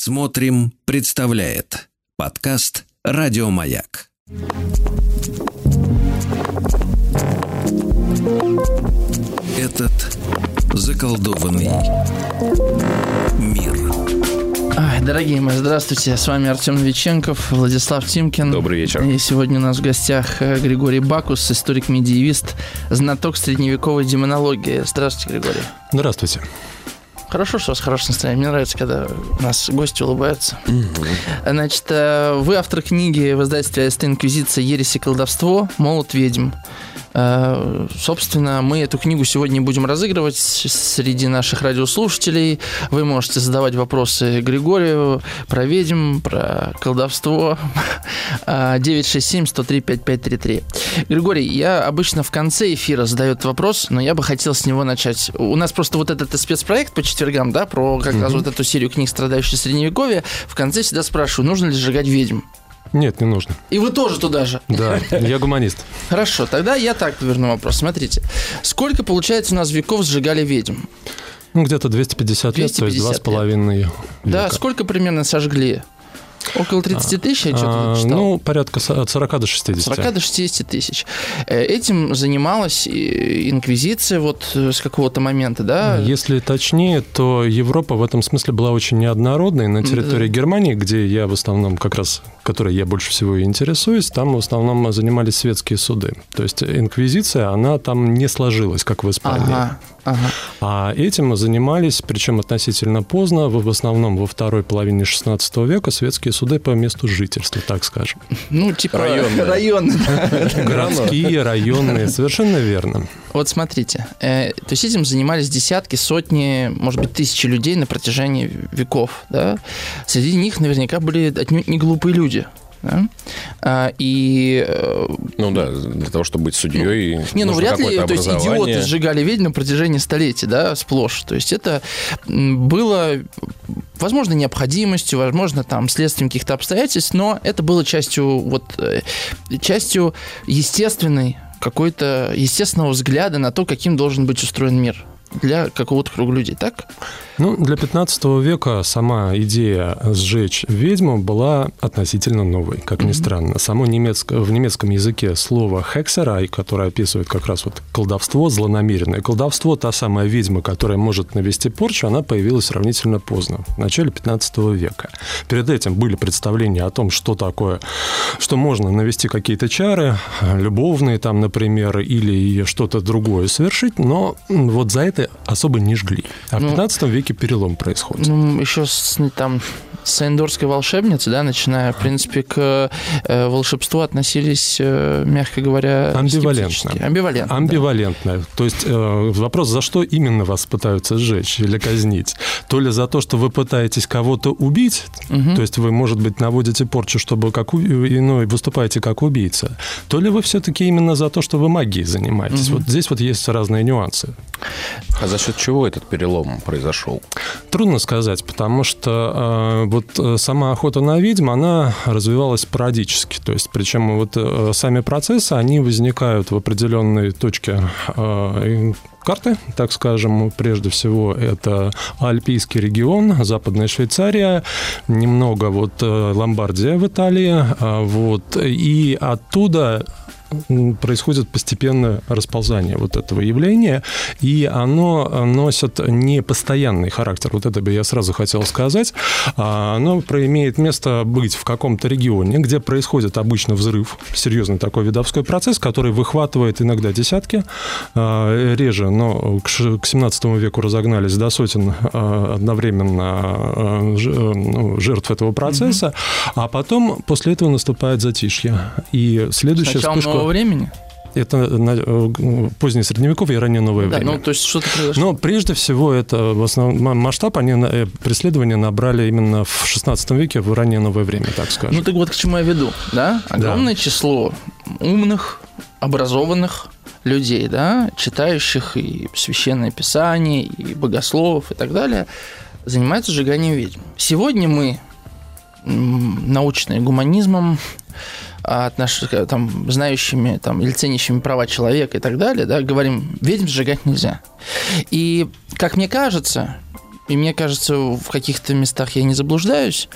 Смотрим, представляет подкаст Радиомаяк. Этот заколдованный мир. Ай, дорогие мои, здравствуйте. С вами Артем Новиченков, Владислав Тимкин. Добрый вечер. И сегодня у нас в гостях э, Григорий Бакус, историк-медиевист, знаток средневековой демонологии. Здравствуйте, Григорий. Здравствуйте. Хорошо, что у вас хорошее настроение. Мне нравится, когда у нас гости улыбаются. Значит, э, вы автор книги в издательстве АСТ «Инквизиция. Ересь и колдовство. Молот ведьм». Э, Собственно, мы эту книгу сегодня будем разыгрывать среди наших радиослушателей. Вы можете задавать вопросы Григорию про ведьм, про колдовство. А, 967-103-5533. Григорий, я обычно в конце эфира задаю этот вопрос, но я бы хотел с него начать. У нас просто вот этот спецпроект по четвергам, да, про как раз вот эту серию книг «Страдающие средневековье». В конце всегда спрашиваю, нужно ли сжигать ведьм? Нет, не нужно. И вы тоже туда же. Да, я гуманист. Хорошо, тогда я так поверну вопрос. Смотрите, сколько, получается, у нас веков сжигали ведьм? Ну, где-то 250 лет, то есть 250 два с половиной Да, сколько примерно сожгли? Около 30 тысяч, я что-то А, читал. Ну, порядка от 40 до 60. 40 до 60 тысяч. Э, Этим занималась инквизиция вот э, с какого-то момента, да? Если точнее, то Европа в этом смысле была очень неоднородной. На территории Германии, где я в основном как раз, которой я больше всего и интересуюсь, там в основном занимались светские суды. То есть инквизиция, она там не сложилась, как в Испании. Ага, ага. А этим занимались, причем относительно поздно, в основном во второй половине XVI века, светские суды по месту жительства, так скажем. Ну, типа Районные. районные, да. Городские, районные, совершенно верно. Вот смотрите, э, то есть этим занимались десятки, сотни, может быть, тысячи людей на протяжении веков, да? Среди них наверняка были отнюдь не глупые люди, да? А, и э, Ну да, для того, чтобы быть судьей, Не, ну вряд ли, то есть идиоты сжигали ведьм на протяжении столетий, да, сплошь. То есть это было, возможно, необходимостью, возможно, там, следствием каких-то обстоятельств, но это было частью, вот, э, частью естественной, какой-то естественного взгляда на то, каким должен быть устроен мир для какого-то круга людей, так? Ну, для 15 века сама идея сжечь ведьму была относительно новой, как ни странно. Само немецко, в немецком языке слово «хексерай», которое описывает как раз вот колдовство злонамеренное. Колдовство, та самая ведьма, которая может навести порчу, она появилась сравнительно поздно, в начале 15 века. Перед этим были представления о том, что такое, что можно навести какие-то чары, любовные там, например, или что-то другое совершить, но вот за это особо не жгли. А в Ну, 15 веке перелом происходит. Ну, еще с, там, с эндорской волшебницы, да, начиная, в принципе, к э, волшебству относились, э, мягко говоря, Амбивалентно. скептически. Амбивалентно. да. Амбивалентно. То есть э, вопрос, за что именно вас пытаются сжечь или казнить? То ли за то, что вы пытаетесь кого-то убить, Мгм. то есть вы, может быть, наводите порчу, чтобы как у- иной выступаете как убийца, то ли вы все-таки именно за то, что вы магией занимаетесь. Мгм. Вот здесь вот есть разные нюансы. А за счет чего этот перелом произошел? Трудно сказать, потому что э, вот э, сама охота на ведьм, она развивалась спорадически. То есть, причем вот э, сами процессы, они возникают в определенной точке э, карты, так скажем. Прежде всего, это Альпийский регион, Западная Швейцария, немного вот Ломбардия в Италии. Вот, и оттуда происходит постепенное расползание вот этого явления, и оно носит не постоянный характер. Вот это бы я сразу хотел сказать. А, Оно имеет место быть в каком-то регионе, где происходит обычно взрыв, серьезный такой видовской процесс, который выхватывает иногда десятки, а, реже, но к ш- к 17 веку разогнались до сотен а, одновременно э, ну, жертв этого процесса, а потом после этого наступает затишье. И следующая Сначала вспышка... нового времени? Это на- э, позднее средневековье и раннее новое Да, время. ну, то есть что-то произошло. Но прежде всего это в основном масштаб, они на- э, преследования набрали именно в 16 веке, в раннее новое время, так скажем. Ну, так вот к чему я веду, да? Огромное число умных, образованных людей, да, читающих и священное писание, и богословов, и так далее, занимаются сжиганием ведьм. Сегодня мы, научные гуманизмом, отнош... там, знающими там, или ценящими права человека и так далее, да, говорим, ведьм сжигать нельзя. И, как мне кажется, и мне кажется, в каких-то местах я не заблуждаюсь,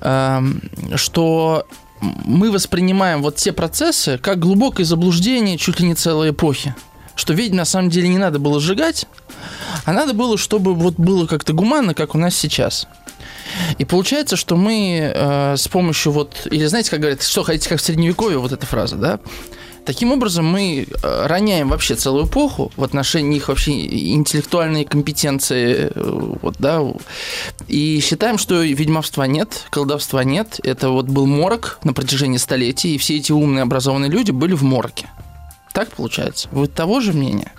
эм, что мы воспринимаем вот те процессы как глубокое заблуждение чуть ли не целой эпохи. Что ведь на самом деле не надо было сжигать, а надо было, чтобы вот было как-то гуманно, как у нас сейчас. И получается, что мы э, с помощью вот, или знаете, как говорят, что хотите, как в средневековье, вот эта фраза, да? Таким образом, мы э, роняем вообще целую эпоху в отношении их вообще интеллектуальной компетенции, э, вот, да, и считаем, что ведьмовства нет, колдовства нет. Это вот был морок на протяжении столетий, и все эти умные, образованные люди были в мороке. Так получается? Вы того же мнения?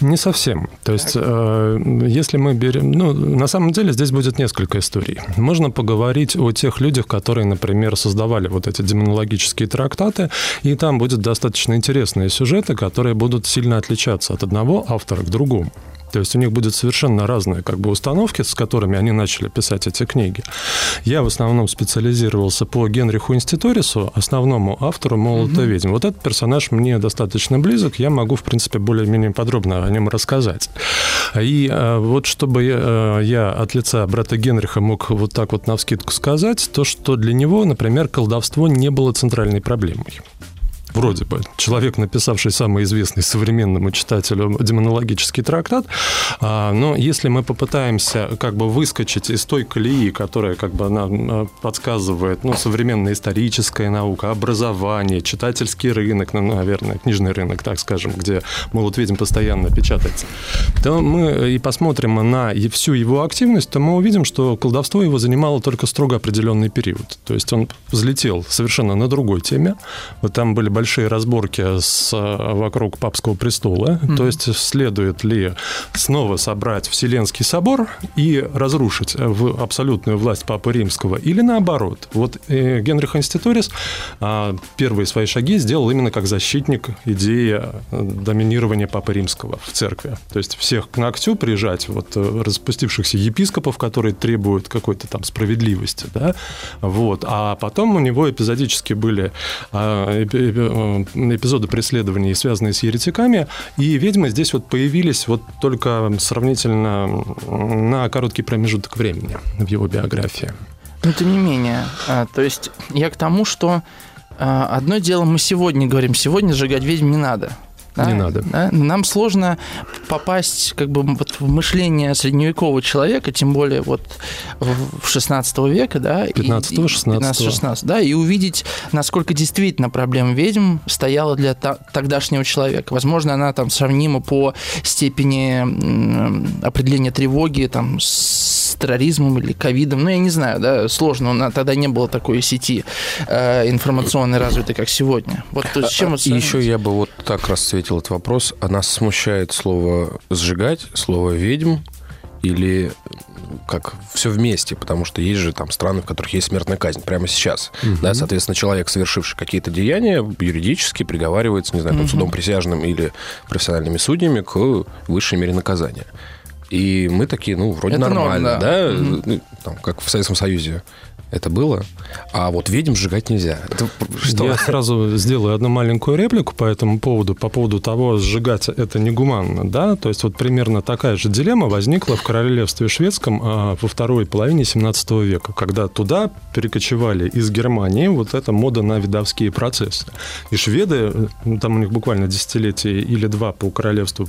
Не совсем. То есть, э, если мы берем... Ну, на самом деле здесь будет несколько историй. Можно поговорить о тех людях, которые, например, создавали вот эти демонологические трактаты, и там будет достаточно интересные сюжеты, которые будут сильно отличаться от одного автора к другому. То есть у них будут совершенно разные как бы установки, с которыми они начали писать эти книги. Я в основном специализировался по Генриху Инститорису, основному автору «Молота угу. ведьм». Вот этот персонаж мне достаточно близок, я могу, в принципе, более-менее подробно о нем рассказать. И э, вот чтобы я, э, я от лица брата Генриха мог вот так вот навскидку сказать, то, что для него, например, колдовство не было центральной проблемой вроде бы, человек, написавший самый известный современному читателю демонологический трактат, а, но если мы попытаемся как бы выскочить из той колеи, которая как бы она а, подсказывает, ну, современная историческая наука, образование, читательский рынок, ну, наверное, книжный рынок, так скажем, где «Молот ведьм» постоянно печатается, то мы и посмотрим на всю его активность, то мы увидим, что колдовство его занимало только строго определенный период. То есть он взлетел совершенно на другой теме. Вот там были большие разборки с, вокруг папского престола. Mm-hmm. То есть следует ли снова собрать Вселенский собор и разрушить в абсолютную власть Папы Римского, или наоборот. Вот э, Генрих Инститорис а, первые свои шаги сделал именно как защитник идеи э, доминирования Папы Римского в церкви. То есть всех к ногтю прижать, вот э, распустившихся епископов, которые требуют какой-то там справедливости, да, вот. А потом у него эпизодически были Э, эпизоды преследований, связанные с еретиками, и ведьмы здесь вот появились вот только сравнительно на короткий промежуток времени в его биографии. Но тем не менее, а, то есть я к тому, что а, одно дело мы сегодня говорим, сегодня сжигать ведьм не надо. Да? Не надо. Да? Нам сложно попасть как бы вот в мышление средневекового человека, тем более вот в 16 века, да, 15 16 16 да, и увидеть, насколько действительно проблема ведьм стояла для тогдашнего человека. Возможно, она там сравнима по степени определения тревоги там с терроризмом или ковидом, ну, я не знаю, да, сложно, но тогда не было такой сети э, информационной развитой, как сегодня. Вот то, с чем а, И еще я бы вот так расцветил ответил этот вопрос. А нас смущает слово «сжигать», слово «ведьм» или как все вместе, потому что есть же там страны, в которых есть смертная казнь прямо сейчас. Угу. Да, соответственно, человек, совершивший какие-то деяния, юридически приговаривается, не знаю, там, угу. судом присяжным или профессиональными судьями к высшей мере наказания. И мы такие, ну, вроде Это нормально, норм, да, да? Угу. Там, как в Советском Союзе это было. А вот ведьм сжигать нельзя. Это что? Я сразу сделаю одну маленькую реплику по этому поводу, по поводу того, сжигать это негуманно, да, то есть вот примерно такая же дилемма возникла в королевстве шведском а, во второй половине 17 века, когда туда перекочевали из Германии вот эта мода на видовские процессы. И шведы, ну, там у них буквально десятилетие или два по королевству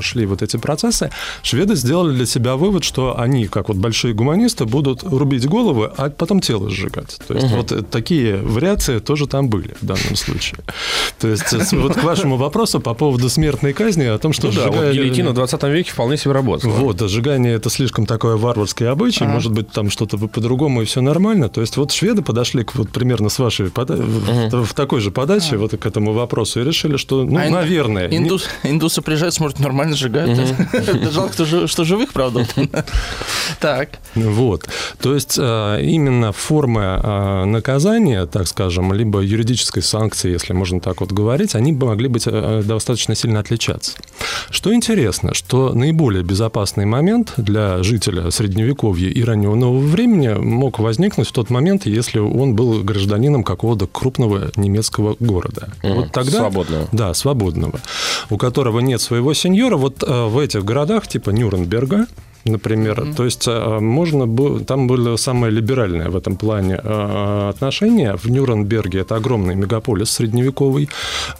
шли вот эти процессы, шведы сделали для себя вывод, что они, как вот большие гуманисты, будут рубить головы, а потом тело сжигать. То есть угу. вот такие вариации тоже там были в данном случае. То есть вот к вашему вопросу по поводу смертной казни, о том, что ну, сжигали... да, вот гильотина в 20 веке вполне себе работала. Вот, а сжигание это слишком такое варварское обычай, ага. может быть, там что-то по-другому и все нормально. То есть вот шведы подошли к вот примерно с вашей пода... угу. в, такой же подаче вот к этому вопросу и решили, что, ну, а наверное... Индус, не... Индусы приезжают, смотрят, нормально сжигают. Жалко, что живых, правда. Так. Вот. То есть а, именно именно формы а, наказания, так скажем, либо юридической санкции, если можно так вот говорить, они могли быть э, достаточно сильно отличаться. Что интересно, что наиболее безопасный момент для жителя Средневековья и раннего нового времени мог возникнуть в тот момент, если он был гражданином какого-то крупного немецкого города. Угу, вот тогда, свободного. Да, свободного. У которого нет своего сеньора. Вот э, в этих городах типа Нюрнберга, например. Mm-hmm. То есть э, можно было, там были самые либеральные в этом плане э, отношения. В Нюрнберге это огромный мегаполис средневековый, и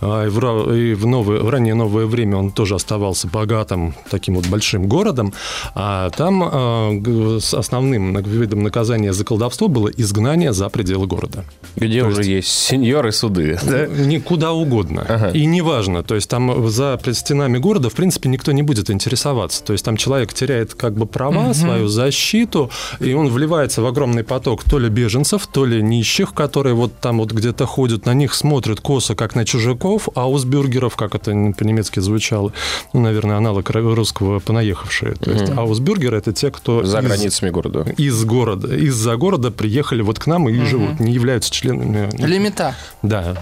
в, и в, новое, в раннее новое время он тоже оставался богатым таким вот большим городом. А там с основным видом наказания за колдовство было изгнание за пределы города. Где то уже есть, есть сеньоры суды, да? Никуда угодно. Ага. И неважно, то есть там за стенами города, в принципе, никто не будет интересоваться. То есть там человек теряет как бы права, угу. свою защиту, и он вливается в огромный поток то ли беженцев, то ли нищих, которые вот там вот где-то ходят, на них смотрят косо, как на чужаков, а у сбюргеров, как это по-немецки звучало, ну, наверное, аналог русского понаехавшие. То есть, угу. а узбюргеры это те, кто... За из, границами города. Из города. Из-за города приехали вот к нам и угу. живут, не являются членами... Лимита. Да,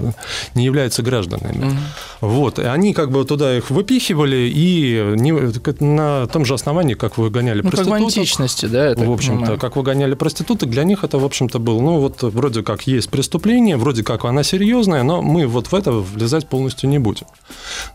не являются гражданами. Угу. Вот. И они как бы туда их выпихивали, и не, на том же основании, как выгоняли ну, проституток. Как в античности, да? В общем-то, как выгоняли проституток, для них это, в общем-то, был, ну, вот вроде как есть преступление, вроде как она серьезная, но мы вот в это влезать полностью не будем.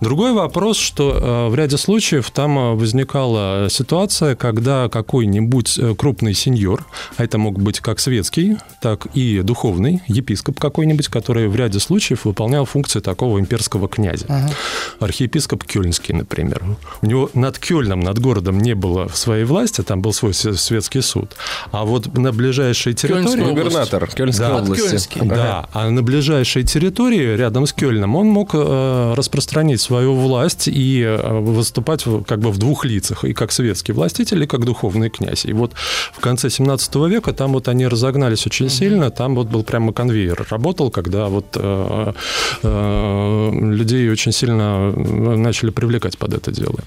Другой вопрос, что э, в ряде случаев там э, возникала ситуация, когда какой-нибудь э, крупный сеньор, а это мог быть как светский, так и духовный, епископ какой-нибудь, который в ряде случаев выполнял функции такого имперского князя. Ага. Архиепископ Кёльнский, например. У него над Кёльном, над городом не было своей власти, там был свой светский суд. А вот на ближайшей территории... Губернатор Кёльнской да, области. Да, а на ближайшей территории, рядом с Кёльном, он мог э, распространить свою власть и э, выступать как бы в двух лицах, и как светский властитель, и как духовный князь. И вот в конце 17 века там вот они разогнались очень сильно, там вот был прямо конвейер работал, когда вот э, э, людей очень сильно начали привлекать под это дело.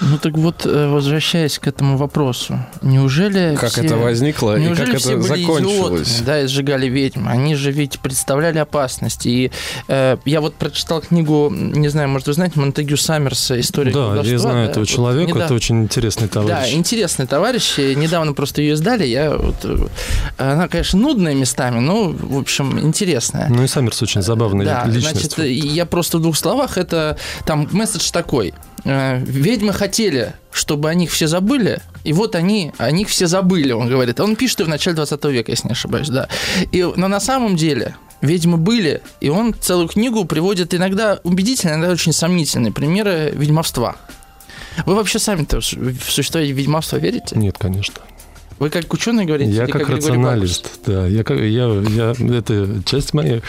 Ну так вот, э, возвращаясь к этому вопросу, неужели Как все, это возникло неужели и как все это были закончилось? Идиотами, да, и сжигали ведьм. Они же ведь представляли опасность. И э, я вот прочитал книгу, не знаю, может, вы знаете, Монтегю Саммерса «История Да, я знаю да, этого вот человека, недавно... это очень интересный товарищ. Да, интересный товарищ. Недавно просто ее издали. Я вот... Э, она, конечно, нудная местами, но, в общем, интересная. Ну и Саммерс очень забавный да, личность. Значит, я просто в двух словах, это там месседж такой – Э, ведьмы хотели, чтобы о них все забыли, и вот они, о них все забыли, он говорит. Он пишет в начале 20 века, если не ошибаюсь, да. И, но на самом деле ведьмы были, и он целую книгу приводит иногда убедительные, иногда очень сомнительные примеры ведьмовства. Вы вообще сами-то в существование ведьмовства верите? Нет, конечно. Вы как ученый говорите? Я как, как рационалист, да. Я, я, я, это часть моей,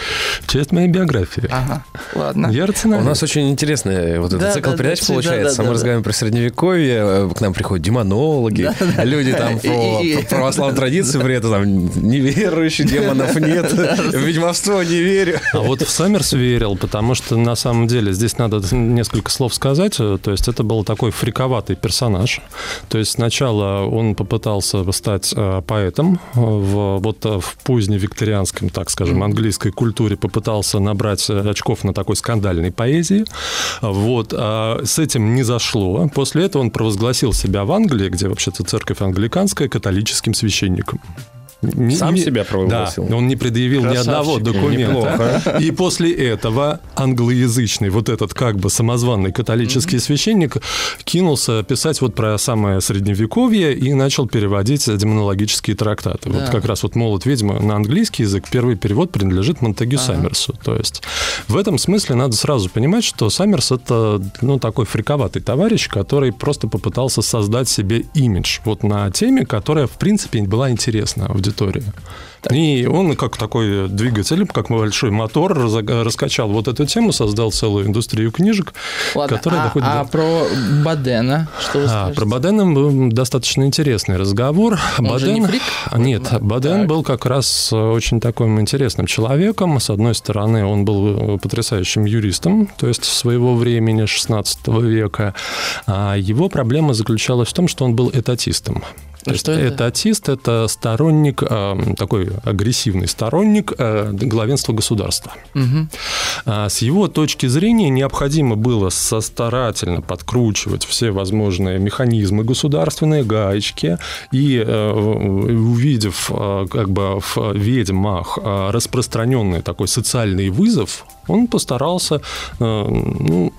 часть моей биографии. Ага, ладно. Я рационалист. У нас очень интересный вот этот да, цикл да, передач да, получается. Да, да, Мы да, разговариваем да. про средневековье, э, к нам приходят демонологи, да, да. люди там по, по православной традиции, при этом там неверующие, демонов нет, в ведьмовство не верю. А вот в Саммерс верил, потому что на самом деле здесь надо несколько слов сказать. То есть это был такой фриковатый персонаж. То есть сначала он попытался стать э, поэтом. В, вот э, в поздневикторианском, так скажем, английской культуре попытался набрать э, очков на такой скандальной поэзии. Вот. А с этим не зашло. После этого он провозгласил себя в Англии, где вообще-то церковь англиканская, католическим священником. Сам не, себя провозгласил? Да, он не предъявил Красавчик. ни одного документа. Неплохо. И после этого англоязычный, вот этот как бы самозванный католический mm-hmm. священник кинулся писать вот про самое средневековье и начал переводить демонологические трактаты. Да. Вот как раз вот «Молот ведьмы» на английский язык, первый перевод принадлежит Монтегю ага. Саммерсу. То есть в этом смысле надо сразу понимать, что Саммерс – это ну, такой фриковатый товарищ, который просто попытался создать себе имидж вот на теме, которая, в принципе, была интересна аудитории аудитории. И он как такой двигатель, как большой мотор раскачал вот эту тему, создал целую индустрию книжек, Ладно, которая а, доходит а до... про Бадена что вы а, Про Бадена был достаточно интересный разговор. Он Баден... же не фрик? Нет, Баден так. был как раз очень таким интересным человеком. С одной стороны, он был потрясающим юристом, то есть своего времени, 16 века. А его проблема заключалась в том, что он был этатистом. То что есть это? Этатист – это сторонник, э, такой агрессивный сторонник э, главенства государства. Угу. С его точки зрения необходимо было старательно подкручивать все возможные механизмы государственные, гаечки, и э, увидев как бы в ведьмах распространенный такой социальный вызов, он постарался ну,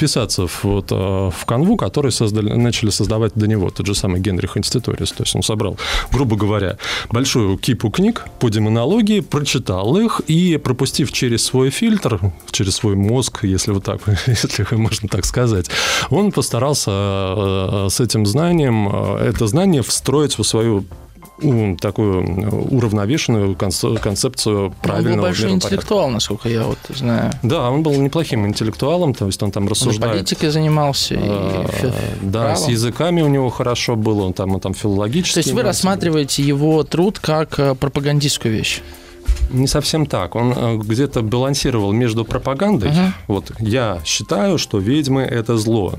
вписаться вот, в канву, которую создали, начали создавать до него, тот же самый Генрих Инститорис. То есть он собрал, грубо говоря, большую кипу книг по демонологии, прочитал их и, пропустив через свой фильтр, через свой мозг, если вот так, если можно так сказать, он постарался с этим знанием, это знание встроить в свою такую уравновешенную концепцию правильного Он был большой интеллектуал, насколько я вот знаю. Да, он был неплохим интеллектуалом, то есть он там рассуждает. Он политикой занимался. А, и да, правом. с языками у него хорошо было, он там, он там филологически. То есть вы рассматриваете его труд как э, пропагандистскую вещь? Не совсем так. Он э, где-то балансировал между пропагандой. Угу. Вот я считаю, что ведьмы это зло.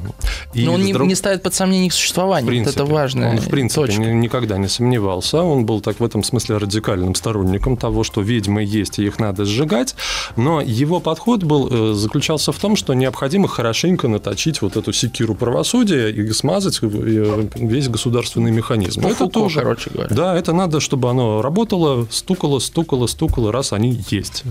И Но он не, не ставит под сомнение их существование. принципе, вот это важно. Он в принципе точка. никогда не сомневался. Он был так в этом смысле радикальным сторонником того, что ведьмы есть и их надо сжигать. Но его подход был э, заключался в том, что необходимо хорошенько наточить вот эту секиру правосудия и смазать э, весь государственный механизм. Это тоже, короче говоря. Да, это надо, чтобы оно работало, стукало, стукало, стукало около раз они есть.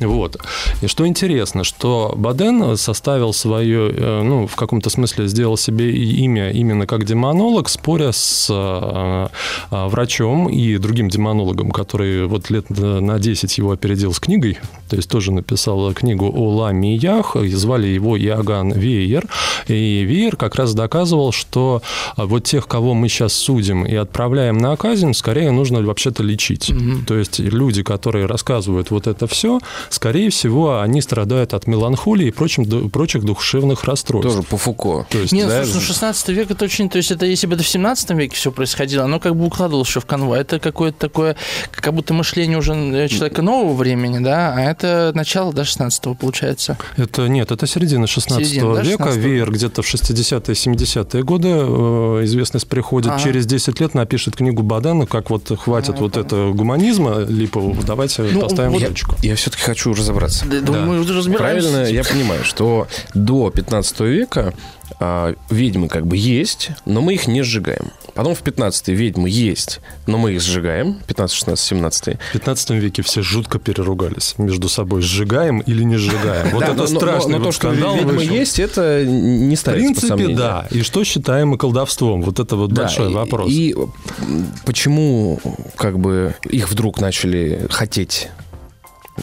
Вот. И что интересно, что Баден составил свое, э, ну, в каком-то смысле сделал себе имя именно как демонолог, споря с э, э, врачом и другим демонологом, который вот лет на 10 его опередил с книгой, то есть тоже написал книгу о ламиях, и звали его Иоганн Вейер. И Вейер как раз доказывал, что вот тех, кого мы сейчас судим и отправляем на казнь, скорее нужно вообще-то лечить. Угу. То есть люди, которые рассказывают вот это все, скорее всего, они страдают от меланхолии и прочим, прочих душевных расстройств. Тоже по Фуко. То есть, Нет, да, слушай, ну 16 век это очень... То есть это если бы это в 17 веке все происходило, оно как бы укладывалось еще в канву. Это какое-то такое, как будто мышление уже э, человека нового времени, да, а это начало до 16 получается. Это нет, это середина 16 середина, века. Да, 16 Веер где-то в 60-е, 70-е годы э, известность приходит. Ага. Через 10 лет напишет книгу Бадана, как вот хватит а, вот это гуманизма липового, давайте ну, поставим вот точку. Я, я все-таки хочу разобраться. Да, да. Мы уже разбираемся. Правильно, я понимаю, что до 15 века а, ведьмы как бы есть, но мы их не сжигаем. Потом в 15 ведьмы есть, но мы их сжигаем. 15, 16, 17 В 15 веке все жутко переругались между собой. Сжигаем или не сжигаем. Вот это страшно. Но то, что ведьмы есть, это не ставится В принципе, да. И что считаем мы колдовством? Вот это вот большой вопрос. И почему как бы их вдруг начали хотеть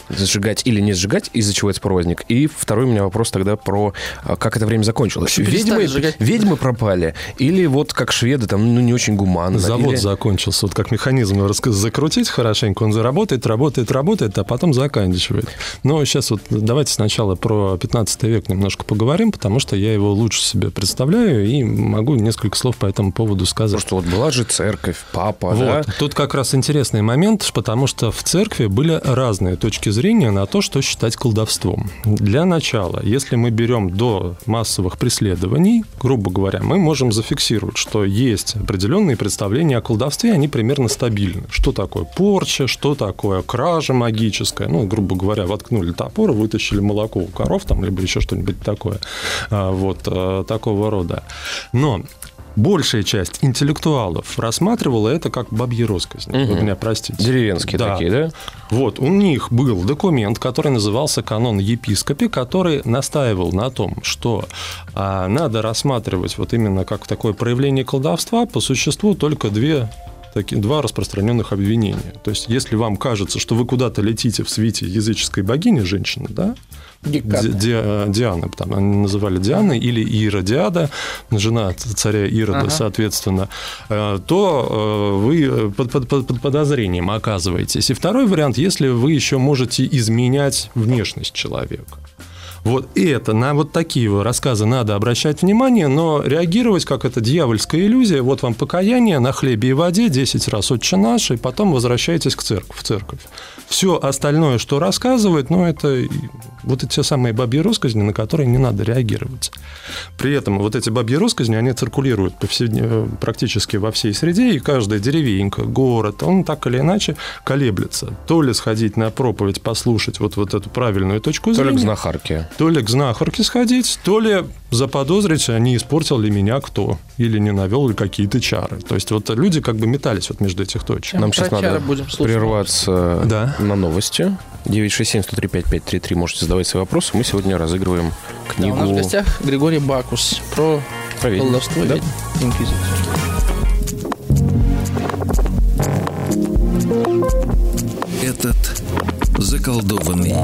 сжигать или не сжигать, из-за чего этот спор возник. И второй у меня вопрос тогда про а, как это время закончилось. Ведьмы, ведьмы пропали? Или вот как шведы, там, ну, не очень гуманно? Завод или... закончился. Вот как механизм закрутить хорошенько, он заработает, работает, работает, а потом заканчивает. Но сейчас вот давайте сначала про 15 век немножко поговорим, потому что я его лучше себе представляю и могу несколько слов по этому поводу сказать. Просто вот была же церковь, папа, вот. да? Тут как раз интересный момент, потому что в церкви были разные точки точки зрения на то, что считать колдовством. Для начала, если мы берем до массовых преследований, грубо говоря, мы можем зафиксировать, что есть определенные представления о колдовстве, они примерно стабильны. Что такое порча, что такое кража магическая, ну, грубо говоря, воткнули топор, вытащили молоко у коров, там, либо еще что-нибудь такое, а, вот, а, такого рода. Но большая часть интеллектуалов рассматривала это как бабьи росказни. Угу. Вы меня простите. Деревенские да. такие, да? Вот, у них был документ, который назывался «Канон епископи», который настаивал на том, что а, надо рассматривать вот именно как такое проявление колдовства по существу только две такие, два распространенных обвинения. То есть, если вам кажется, что вы куда-то летите в свете языческой богини, женщины, да, Ди, Ди, э, Диана, там они называли Дианой, или Иродиада, жена царя Ирода, ага. соответственно, э, то э, вы под, под, под подозрением оказываетесь. И второй вариант, если вы еще можете изменять внешность человека. Вот это, на вот такие рассказы надо обращать внимание, но реагировать как это дьявольская иллюзия. Вот вам покаяние на хлебе и воде 10 раз «Отче наш», и потом возвращаетесь к церкви, в церковь. Все остальное, что рассказывает, ну, это вот эти самые бабьи росказни, на которые не надо реагировать. При этом вот эти бабьи росказни, они циркулируют повседнев... практически во всей среде, и каждая деревенька, город, он так или иначе колеблется. То ли сходить на проповедь, послушать вот, вот эту правильную точку зрения. То ли к знахарке. То ли к знахарке сходить, то ли заподозрить, а не испортил ли меня кто, или не навел ли какие-то чары. То есть вот люди как бы метались вот между этих точек. Нам сейчас надо будем слушать. прерваться Да. На новости. 967-103-5533 можете задавать свои вопросы. Мы сегодня разыгрываем Да, книгу... у нас в гостях Григорий Бакус про про колдовство Да? инквизицию. Этот заколдованный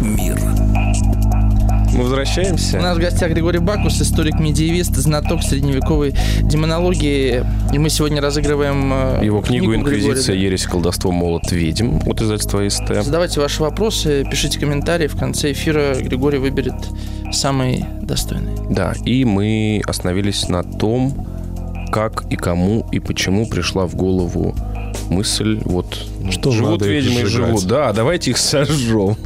мир. Мы У возвращаемся. нас в гостях Григорий Бакус, историк-медиевист, знаток средневековой демонологии. И мы сегодня разыгрываем э, Его книгу Григория, «Инквизиция. да. Ересь, колдовство, молот, ведьм» от издательства СТ. Задавайте ваши вопросы, пишите комментарии. В конце эфира Григорий выберет самый достойный. Да, и мы остановились на том, как и кому и почему пришла в голову мысль, вот Что живут ведьмы и живут, да, давайте их сожжем.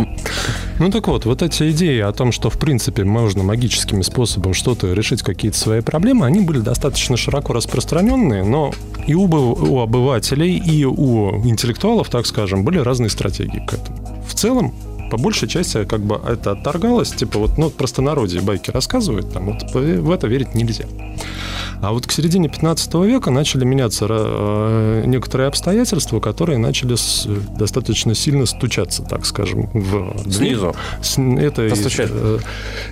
Ну так вот, вот эти идеи о том, что в принципе можно магическими способами что-то решить какие-то свои проблемы, они были достаточно широко распространенные, но и у, у обывателей, и у интеллектуалов, так скажем, были разные стратегии к этому. В целом, по большей части, как бы это отторгалось, типа вот, ну, простонародье байки рассказывают, там, вот в это верить нельзя. А вот к середине 15 века начали меняться э, некоторые обстоятельства, которые начали достаточно сильно стучаться, так скажем, в. Снизу. Это, э,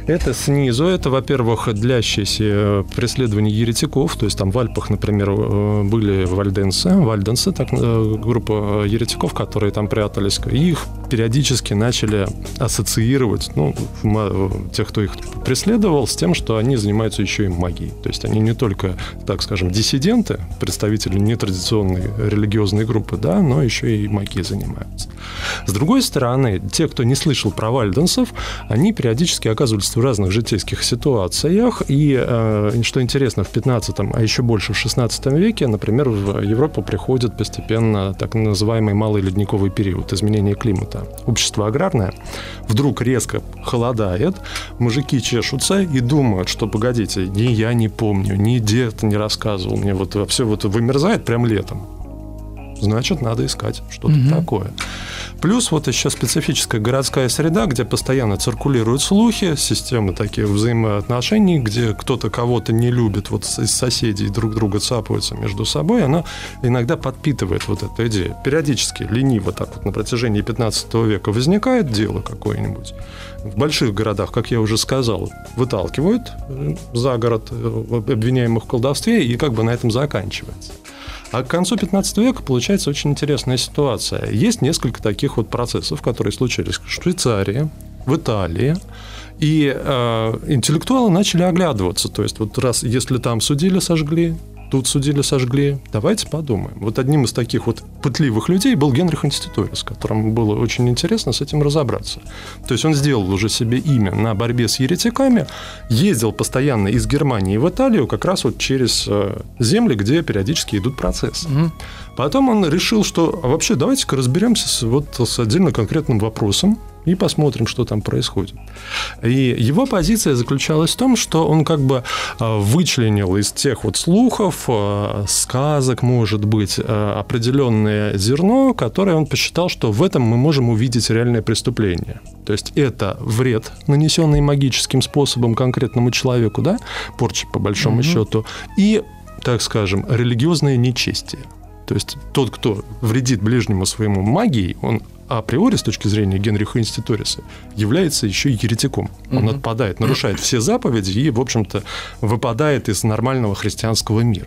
это снизу. Это, во-первых, длящиеся преследование еретиков. То есть там в Альпах, например, э, были вальденсы, вальденсы, так, группа еретиков, которые там прятались. И их периодически начали ассоциировать, ну, тех, кто их преследовал, с тем, что они занимаются еще и магией. То есть они не только, так скажем, диссиденты, представители нетрадиционной религиозной группы, да, но еще и магией занимаются. С другой стороны, те, кто не слышал про вальденсов, они периодически оказывались в разных житейских ситуациях. И, э, что интересно, в 15 а еще больше в 16 веке, например, в Европу приходит постепенно так называемый малый ледниковый период, изменение климата. Общество аграрное вдруг резко холодает, мужики чешутся и думают, что, погодите, ни я не помню, ни дед не рассказывал мне, вот все вот вымерзает прям летом значит, надо искать что-то Мгм. такое. Плюс вот еще специфическая городская среда, где постоянно циркулируют слухи, системы таких взаимоотношений, где кто-то кого-то не любит, вот из соседей друг друга цапаются между собой, она иногда подпитывает вот эту идею. Периодически, лениво так вот на протяжении 15 века возникает дело какое-нибудь. В больших городах, как я уже сказал, выталкивают э, за город э, обвиняемых в колдовстве, и как бы на этом заканчивается. А к концу 15 века получается очень интересная ситуация. Есть несколько таких вот процессов, которые случились в Швейцарии, в Италии. И э, интеллектуалы начали оглядываться. То есть, вот раз, если там судили, сожгли, тут судили, сожгли, давайте подумаем. Вот одним из таких вот пытливых людей был Генрих Инститорис, которому было очень интересно с этим разобраться. То есть он сделал уже себе имя на борьбе с еретиками, ездил постоянно из Германии в Италию, как раз вот через э, земли, где периодически идут процессы. Мгм. Потом он решил, что а вообще давайте-ка разберемся с, вот, с отдельно конкретным вопросом и посмотрим, что там происходит. И его позиция заключалась в том, что он как бы э, вычленил из тех вот слухов, э, сказок, может быть, э, определенное зерно, которое он посчитал, что в этом мы можем увидеть реальное преступление. То есть это вред, нанесенный магическим способом конкретному человеку, да, порча по большому Мгм. счету, и, так скажем, религиозное нечестие. То есть тот, кто вредит ближнему своему магией, он априори, с точки зрения Генриха Инститориса, является еще и еретиком. Он Мгм. отпадает, нарушает все заповеди и, в общем-то, выпадает из нормального христианского мира.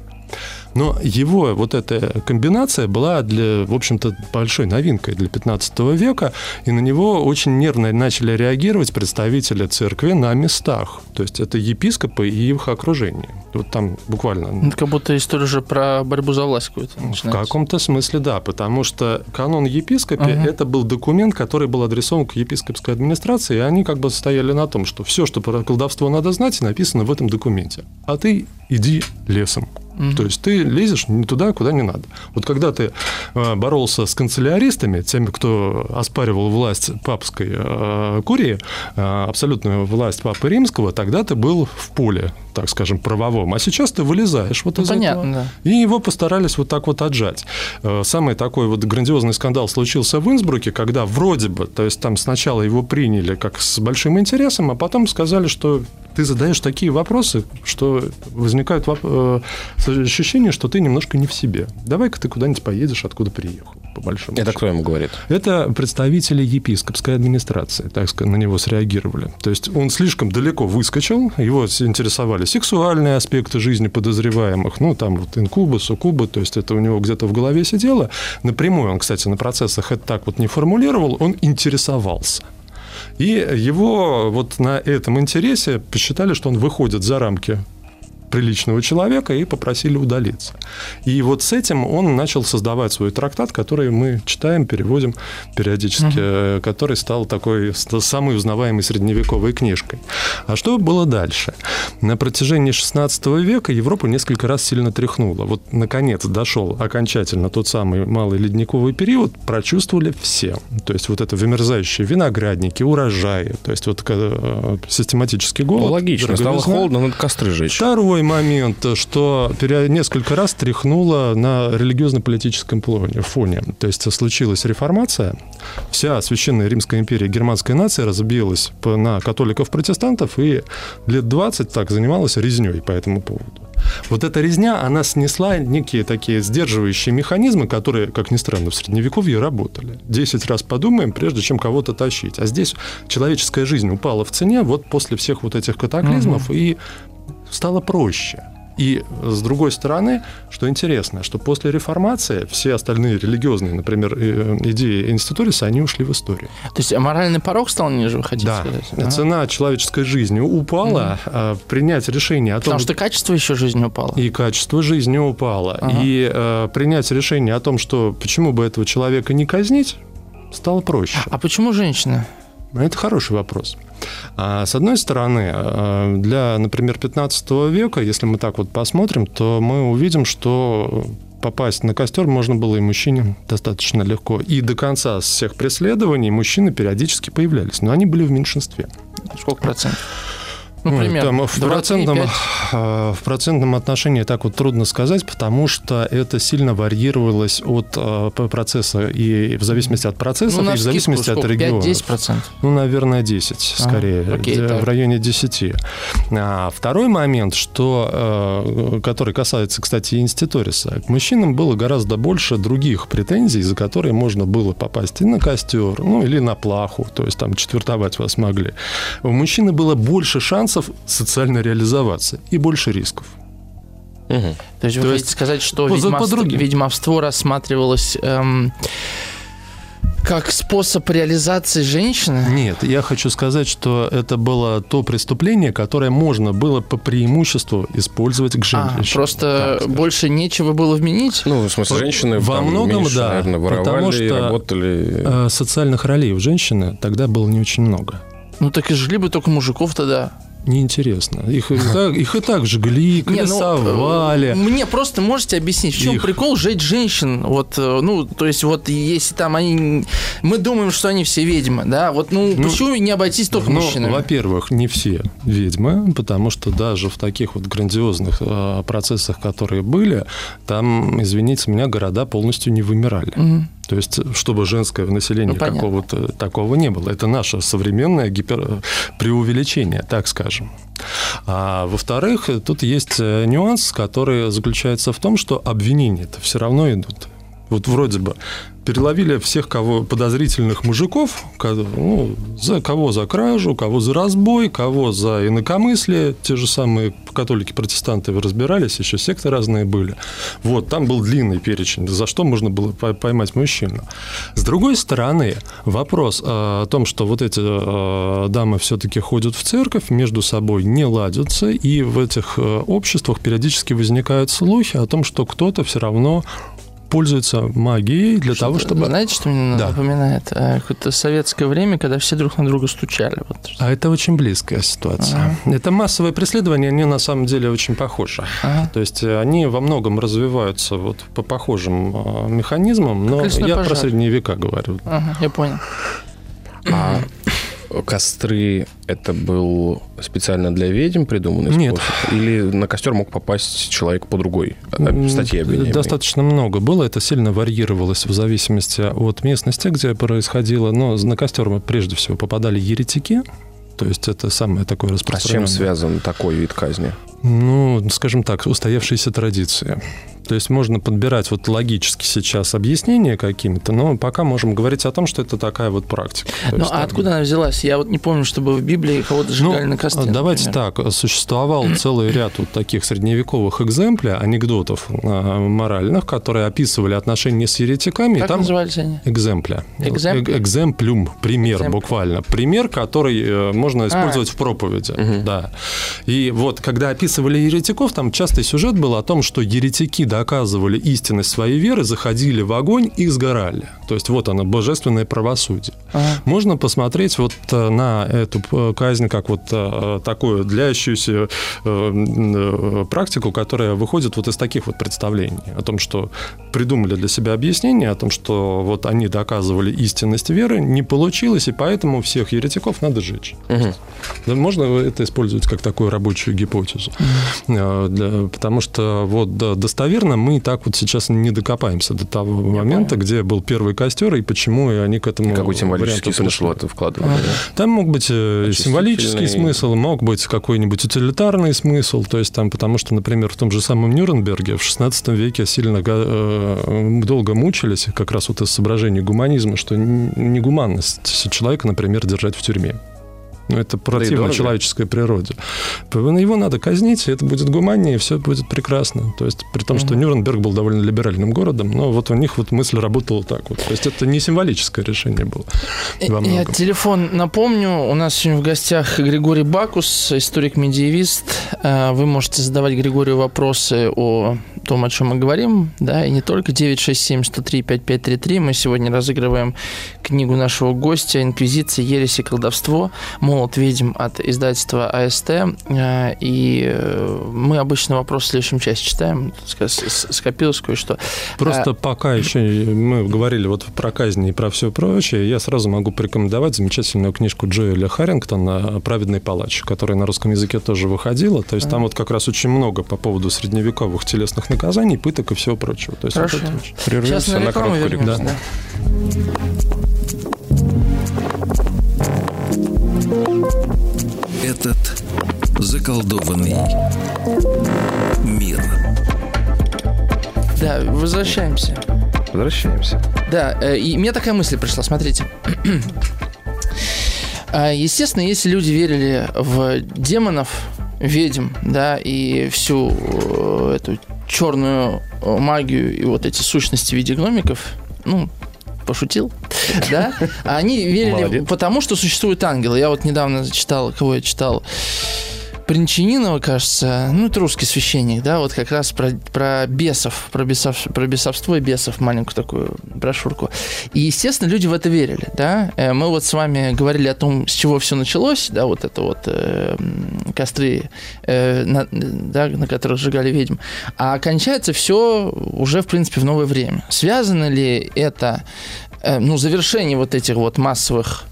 Но его вот эта комбинация была для, в общем-то, большой новинкой для 15 века, и на него очень нервно начали реагировать представители церкви на местах. То есть это епископы и их окружение. Вот там буквально Ну, Это как будто история же про борьбу за власть какую-то в начинается. каком-то смысле да, потому что канон епископе Ага. это был документ, который был адресован к епископской администрации, и они как бы стояли на том, что все, что про колдовство надо знать, написано в этом документе. А ты иди лесом. Мгм. То есть ты лезешь не туда, куда не надо. Вот когда ты э, боролся с канцеляристами, теми, кто оспаривал власть папской э, курии, э, абсолютную власть папы римского, тогда ты был в поле. так скажем, правовом. А сейчас ты вылезаешь вот Ну, из понятно, этого. да. И его постарались вот так вот отжать. Самый такой вот грандиозный скандал случился в Инсбруке, когда вроде бы, то есть там сначала его приняли как с большим интересом, а потом сказали, что ты задаешь такие вопросы, что возникает воп- э, ощущение, что ты немножко не в себе. Давай-ка ты куда-нибудь поедешь, откуда приехал, по большому Это счету. кто ему говорит? Это представители епископской администрации, так сказать, на него среагировали. То есть он слишком далеко выскочил, его интересовали сексуальные аспекты жизни подозреваемых, ну, там вот инкуба, суккуба, то есть это у него где-то в голове сидело. Напрямую он, кстати, на процессах это так вот не формулировал, он интересовался. И его вот на этом интересе посчитали, что он выходит за рамки приличного человека и попросили удалиться. И вот с этим он начал создавать свой трактат, который мы читаем, переводим периодически, э, который стал такой самой узнаваемой средневековой книжкой. А что было дальше? На протяжении XVI века Европу несколько раз сильно тряхнуло. Вот, наконец, дошел окончательно тот самый малый ледниковый период, прочувствовали все. То есть вот это вымерзающие виноградники, урожаи, то есть вот э, систематический голод. Ну, логично, стало дороговизна. холодно, надо костры жечь. Второй момент, что несколько раз тряхнуло на религиозно-политическом фоне. То есть случилась реформация, вся священная Римская империя, германская нация разбилась на католиков-протестантов и лет 20 так занималась резней по этому поводу. Вот эта резня, она снесла некие такие сдерживающие механизмы, которые, как ни странно, в Средневековье работали. Десять раз подумаем, прежде чем кого-то тащить. А здесь человеческая жизнь упала в цене вот после всех вот этих катаклизмов, и стало проще. И с другой стороны, что интересно, что после реформации все остальные религиозные, например, э, идеи институриса, они ушли в историю. То есть моральный порог стал ниже, вы хотите Да, сказать? Ага. цена человеческой жизни упала, а принять решение о том, Потому что качество еще жизни упало. и качество жизни упало. Ага. И э, принять решение о том, что почему бы этого человека не казнить, стало проще. А почему женщины? Это хороший вопрос. А, С одной стороны, э, для, например, 15 века, если мы так вот посмотрим, то мы увидим, что попасть на костер можно было и мужчине достаточно легко. И до конца всех преследований мужчины периодически появлялись, но они были в меньшинстве. Сколько процентов? Ну, Ну, примерно. там в, 2, 3, процентном, 5. э, в процентном отношении так вот трудно сказать, потому что это сильно варьировалось от п- процесса и в зависимости от процессов, Ну, и в зависимости скидку от сколько? региона. 5-10 процентов. Ну, наверное, 10 Ага, скорее, окей, так. в районе 10. А второй момент, что, э, который касается, кстати, инститориса, к мужчинам было гораздо больше других претензий, за которые можно было попасть и на костер, ну, или на плаху, то есть там четвертовать вас могли. У мужчины было больше шансов социально реализоваться и больше рисков. Мгм. То есть вы То хотите есть сказать, что по- ведьмовство, по ведьмовство рассматривалось эм, как способ реализации женщины? Нет, я хочу сказать, что это было то преступление, которое можно было по преимуществу использовать к А, женщине. просто Так, больше нечего было вменить? Ну, в смысле, женщины Во там многом, меньше, да, наверное, воровали потому и что- работали. Э, Социальных ролей у женщины тогда было не очень много. Ну так и жгли бы только мужиков тогда. Неинтересно. Их и так, их и так жгли, Не, ну, э, Мне просто можете объяснить, в чем Их. прикол жечь женщин? Вот, э, ну, то есть, вот если там они. Мы думаем, что они все ведьмы, да? Вот, ну, Ну, почему не обойтись только Ну, мужчинами? во-первых, не все ведьмы, потому что даже в таких вот грандиозных э, процессах, которые были, там, извините меня, города полностью не вымирали. Мгм. То есть, чтобы женское население Ну, какого-то такого не было. Это наше современное гипер... преувеличение, так скажем. А во-вторых, тут есть э, нюанс, который заключается в том, что обвинения-то все равно идут. Вот вроде бы переловили всех кого подозрительных мужиков, ко- ну, за кого за кражу, кого за разбой, кого за инакомыслие. Те же самые католики-протестанты вы разбирались, еще секты разные были. Вот, там был длинный перечень, за что можно было по- поймать мужчину. С другой стороны, вопрос э, о том, что вот эти э, дамы все-таки ходят в церковь, между собой не ладятся, и в этих э, обществах периодически возникают слухи о том, что кто-то все равно пользуется магией для того, чтобы... Знаете, что мне Да. напоминает? Э, Какое-то советское время, когда все друг на друга стучали. Вот. А это очень близкая ситуация. Это массовое преследование, они на самом деле очень похожи. Ага. То есть э, они во многом развиваются вот по похожим э, механизмам, но я пожар. про средние века говорю. Ага, я понял. А костры это был специально для ведьм придуманный Нет. способ? Или на костер мог попасть человек по другой э, статье обвиняемой? Достаточно много было. Это сильно варьировалось в зависимости от местности, где происходило. Но на костер мы прежде всего попадали еретики. То есть это самое такое А с чем распространенное. связан такой вид казни? Ну, скажем так, устоявшиеся традиции. То есть можно подбирать вот логически сейчас объяснения какими-то, но пока можем говорить о том, что это такая вот практика. Ну, есть а там- откуда она взялась? Я вот не помню, чтобы в Библии кого-то сжигали на костре. Давайте например. так. Существовал целый ряд вот таких средневековых экземпля, анекдотов а, моральных, которые описывали отношения с еретиками. и Как там назывались они? Экземпля. Экземпля? Э- Экземплюм. Пример Экземпля. буквально. Пример, который э, можно использовать А. в проповеди. Да. И вот, когда описывали еретиков, там частый сюжет был о том, что еретики доказывали истинность своей веры, заходили в огонь и сгорали. То есть вот оно, божественное правосудие. Ага. Можно посмотреть вот э, на эту э, казнь как вот э, такую длящуюся практику, которая выходит вот из таких вот представлений о том, что придумали для себя объяснение о том, что вот они доказывали истинность веры, не получилось, и поэтому всех еретиков надо сжечь. Да, Можно это использовать как такую рабочую гипотезу. Для- потому что вот да, достоверно мы и так вот сейчас не докопаемся до того момента, где был первый костер, и почему и они к этому Какой символический смысл это вкладывали? да? Там мог быть э, символический смысл, мог быть какой-нибудь утилитарный смысл, то есть там, потому что, например, в том же самом Нюрнберге в XVI веке сильно э, долго мучились, как раз вот из соображений гуманизма, что негуманность человека, например, держать в тюрьме. Ну, это противно дорого. человеческой природе. Его надо казнить, и это будет гуманнее, и все будет прекрасно. То есть, при том, что. Нюрнберг был довольно либеральным городом, но вот у них вот мысль работала так вот. То есть, это не символическое решение было во Я телефон напомню. У нас сегодня в гостях Григорий Бакус, историк-медиевист. Э, Вы можете задавать Григорию вопросы о том, о чем мы говорим, да, и не только 967-103-5533. Мы сегодня разыгрываем книгу нашего гостя «Инквизиция, ересь и колдовство. Молот ведьм» от издательства АСТ. Э, И э, мы обычно вопрос в следующем части читаем. Скопилось кое-что. Просто А- пока еще мы говорили вот про казни и про все прочее, я сразу могу порекомендовать замечательную книжку Джоэля Харрингтона «Праведный палач», которая на русском языке тоже выходила. То есть там вот как раз очень много по поводу средневековых телесных наказаний, пыток и всего прочего. То есть вот Хорошо. это очень- Сейчас на рекламу вернемся. рекламу. да. Этот заколдованный мир. Да, возвращаемся. Возвращаемся. Да, э, и мне такая мысль пришла, смотрите. А, Естественно, если люди верили в демонов, ведьм, да, и всю э, эту черную э, магию и вот эти сущности в виде гномиков, ну, пошутил, да, а они верили Молодец. потому, что существуют ангелы. Я вот недавно читал, кого я читал, Принчининова, кажется, ну, это русский священник, да, вот как раз про, про бесов, про, бесов, про бесовство и бесов, маленькую такую брошюрку. И, естественно, люди в это верили, да. Э, Мы вот с вами говорили о том, с чего все началось, да, вот это вот э, костры, э, на, да, на которых сжигали ведьм. А кончается все уже, в принципе, в новое время. Связано ли это, ну, завершение вот этих вот массовых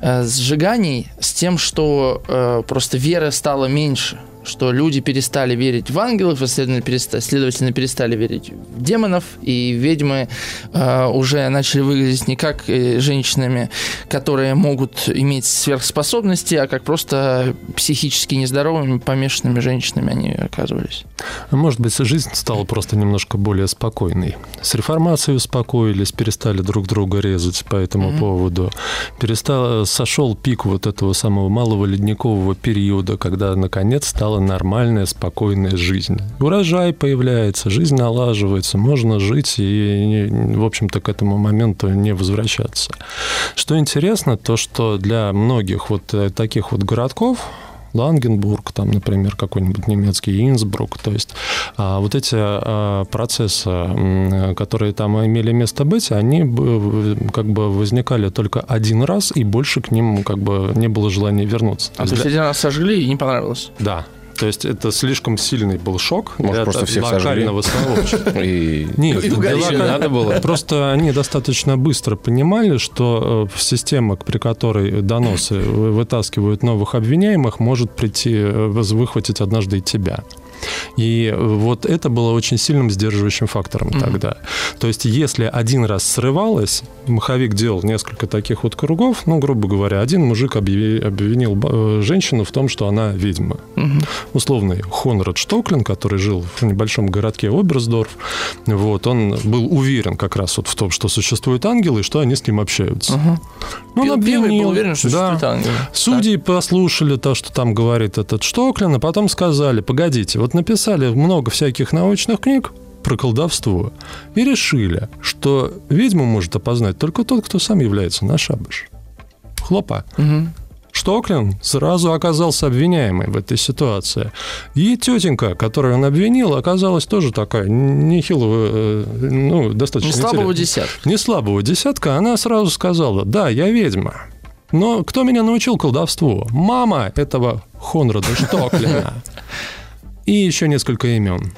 э, сжиганий с тем, что э, просто вера стала меньше, что люди перестали верить в ангелов, и, следовательно, переста- следовательно, перестали верить в демонов, и ведьмы э, уже начали выглядеть не как э, женщинами, которые могут иметь сверхспособности, а как просто психически нездоровыми, помешанными женщинами они оказывались. Может быть, жизнь стала просто немножко более спокойной. С реформацией успокоились, перестали друг друга резать по этому Мгм. поводу. Перестал, сошел пик вот этого самого малого ледникового периода, когда, наконец, стала нормальная, спокойная жизнь. Урожай появляется, жизнь налаживается, можно жить и, в общем-то, к этому моменту не возвращаться. Что интересно, то, что для многих вот э, таких вот городков, Лангенбург, там, например, какой-нибудь немецкий Инсбрук. То есть а, вот эти а, процессы, которые там имели место быть, они как бы возникали только один раз, и больше к ним как бы не было желания вернуться. А то есть есть для- один раз сожгли и не понравилось. Да. То есть это слишком сильный был шок Может, для просто всех локального сообщества. Нет, И для надо было. Просто они достаточно быстро понимали, что э, система, при которой доносы вы- вытаскивают новых обвиняемых, может прийти, э, выхватить однажды и тебя. И вот это было очень сильным сдерживающим фактором тогда. То есть, если один раз срывалось, маховик делал несколько таких вот кругов, ну, грубо говоря, один мужик обвинил э, женщину в том, что она ведьма. Условный Хонрад Штоклин, который жил в небольшом городке Оберсдорф, вот, он был уверен как раз вот в том, что существуют ангелы и что они с ним общаются. Ну, он Первый обвинил. был уверен, что Да. существует ангелы. Судьи послушали то, что там говорит этот Штоклин, а потом сказали, погодите, вот написали много всяких научных книг про колдовство и решили, что ведьму может опознать только тот, кто сам является на шабаш. Хлопа. Мгм. Штоклин сразу оказался обвиняемый в этой ситуации. И тетенька, которую он обвинил, оказалась тоже такая нехилого, э, ну, достаточно Не слабого десятка. Не слабого десятка, она сразу сказала, да, я ведьма. Но кто меня научил колдовству? Мама этого Хонрада Штоклина. И еще несколько имен.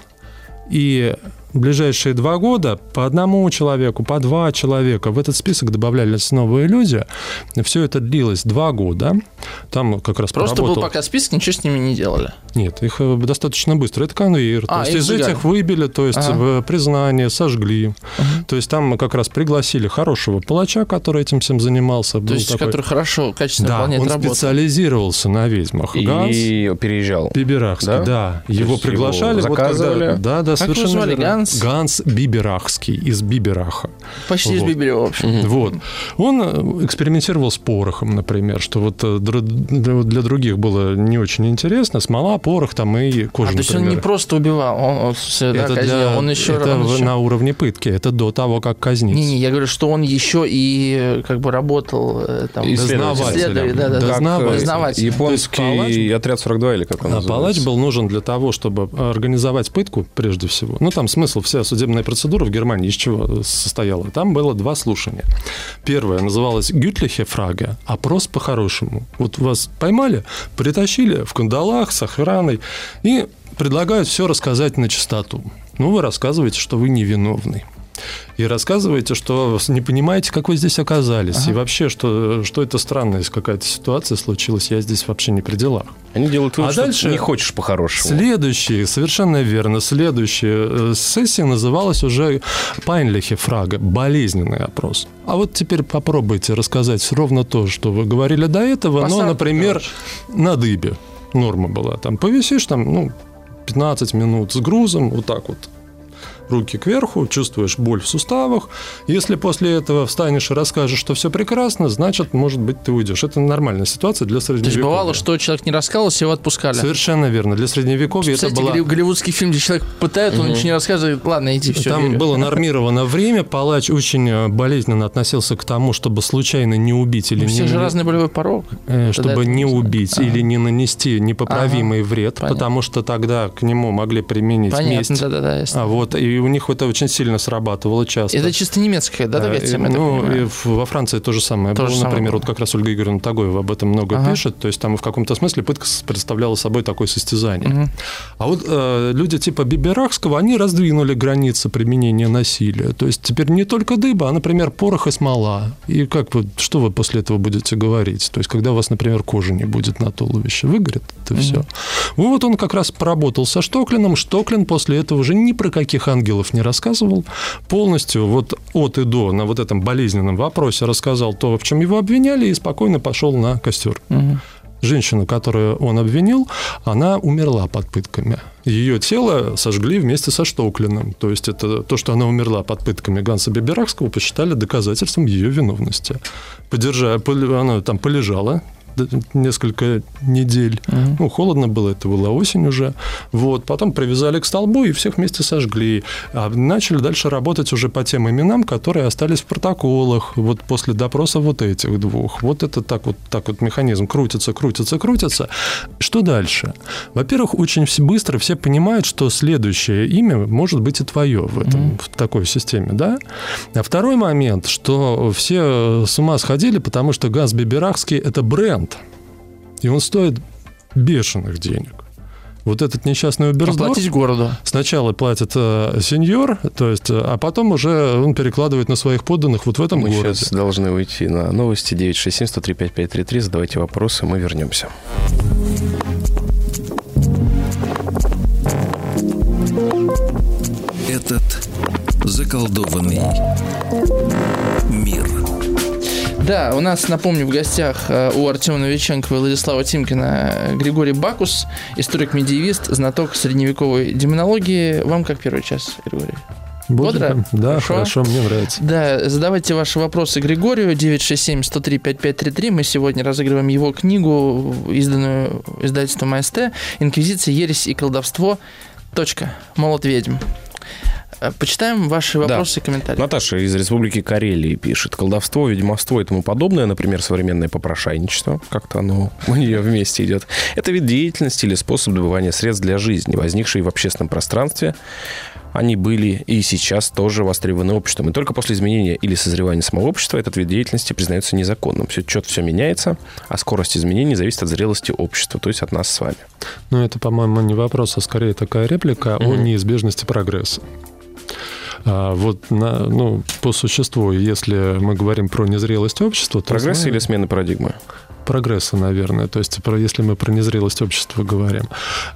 И в ближайшие два года по одному человеку, по два человека в этот список добавлялись новые люди. Все это длилось два года. Там как раз Просто был поработал- пока список, ничего с ними не делали. нет, их э, достаточно быстро. Это конвейер. А, то есть из этих выбили, то есть Ага. в признание, сожгли. То есть там как раз пригласили хорошего палача, который этим всем занимался. То Был есть, такой- который хорошо, качественно Да, выполняет он работу. специализировался на ведьмах. Ганс И переезжал. Биберахский, Да? да. Его приглашали. его вот когда- заказывали? да, да, Как его совершенно звали? верно. Ганс? Ганс Биберахский из Бибераха. Почти из Вот. Биберева, в общем. Вот. Он э, экспериментировал с порохом, например, что вот э, др- для других было не очень интересно. Смола, порох там и А, кожа, то есть он не просто убивал, он, он да, это казнил, для- он еще... это он еще- на уровне пытки, это до того, как казнить. Не-не, я говорю, что он еще и э, как бы работал э, там... Исследователь, да, да, э. Японский палач- отряд 42 или как он А называется? палач был нужен для того, чтобы организовать пытку, прежде всего. Ну, там смысл, вся судебная процедура в Германии из чего состояла? Там было два слушания. Первое называлось «Гютлихе фраге», опрос по-хорошему. Вот вас поймали, притащили в кандалах с охраной и предлагают все рассказать на чистоту. Ну, вы рассказываете, что вы невиновный. И рассказываете, что не понимаете, как вы здесь оказались. И вообще, что, что это странная какая-то ситуация случилась, я здесь вообще не при делах. Они делают вывод, А что дальше- ты не хочешь по-хорошему. Следующая, совершенно верно, следующая э, сессия называлась уже Пайнлихе фрага, болезненный опрос. А вот теперь попробуйте рассказать ровно то, что вы говорили до этого, но, Посадка, например, на дыбе норма была. Там повисишь там, ну, 15 минут с грузом, вот так вот, руки кверху, чувствуешь боль в суставах. Если после этого встанешь и расскажешь, что все прекрасно, значит, может быть, ты уйдешь. Это нормальная ситуация для То средневековья. есть бывало, что человек не рассказывался, его отпускали. Совершенно верно. Для средневековья это Кстати, была... голли- голливудский фильм, где человек пытает, он ничего не рассказывает, ладно, иди, все. Там было нормировано время. Палач очень э, болезненно относился к тому, чтобы случайно не убить или У не, всех же разный болевой порог. э, чтобы это не убить Ага. или не нанести непоправимый вред, понятно. потому что тогда к нему могли применить Понятно, месть. да-да-да, ясно. А вот и у них это очень сильно срабатывало часто. Это чисто немецкая, да, Да, версия, и, я так ну, и во Франции то же самое То было. же самое Например, было. вот как раз Ольга Игоревна Тагоева об этом много Ага. пишет. То есть там в каком-то смысле пытка представляла собой такое состязание. Мгм. А вот э, люди типа Биберахского, они раздвинули границы применения насилия. То есть теперь не только дыба, а, например, порох и смола. И как вы, что вы после этого будете говорить? То есть когда у вас, например, кожи не будет на туловище, выгорит это все. Вот он как раз поработал со Штоклином. Штоклин после этого уже ни про каких ангелов не рассказывал. Полностью вот от и до на вот этом болезненном вопросе рассказал то, в чем его обвиняли, и спокойно пошел на костер. Мгм. Женщину, которую он обвинил, она умерла под пытками. Ее тело сожгли вместе со Штоклиным. То есть это то, что она умерла под пытками Ганса Биберахского, посчитали доказательством ее виновности. Подержа, пол- она там полежала несколько недель. Ну, холодно было, это была осень уже. Вот. Потом привязали к столбу и всех вместе сожгли. А начали дальше работать уже по тем именам, которые остались в протоколах. Вот после допроса вот этих двух. Вот это так вот, так вот механизм крутится, крутится, крутится. Что дальше? Во-первых, очень быстро все понимают, что следующее имя может быть и твое в, этом, в такой системе, да? А второй момент, что все с ума сходили, потому что Ганс Биберахский – это бренд. И он стоит бешеных денег. вот этот несчастный Уберсдорф... Оплатить городу. Сначала платит э, сеньор, то есть, э, а потом уже он перекладывает на своих подданных вот в этом Мы городе. сейчас должны уйти на новости 967-103-5533. Задавайте вопросы, мы вернемся. Этот заколдованный мир. Да, у нас, напомню, в гостях э, у Артема Новиченкова и Владислава Тимкина э, Григорий Бакус, историк-медиевист, знаток средневековой демонологии. Вам как первый час, Григорий? Бодро? Да, Хорошо. хорошо, мне нравится. Да, задавайте ваши вопросы Григорию 967-103-5533. Мы сегодня разыгрываем его книгу, изданную издательством АСТ «Инквизиция, ересь и колдовство. Точка. Молот ведьм». Э, Почитаем ваши вопросы и комментарии. Наташа из Республики Карелии пишет. Колдовство, ведьмовство и тому подобное, например, современное попрошайничество, как-то оно у нее вместе идет. Это вид деятельности или способ добывания средств для жизни, возникший в общественном пространстве. Они были и сейчас тоже востребованы обществом. И только после изменения или созревания самого общества этот вид деятельности признается незаконным. Все, что-то все меняется, а скорость изменений зависит от зрелости общества, то есть от нас с вами. Ну, это, по-моему, не вопрос, а скорее такая реплика о Мгм. неизбежности прогресса. А вот на, ну, по существу, если мы говорим про незрелость общества, Прогресс знаем- или смена парадигмы? Прогресса, наверное. То есть, про, если мы про незрелость общества говорим.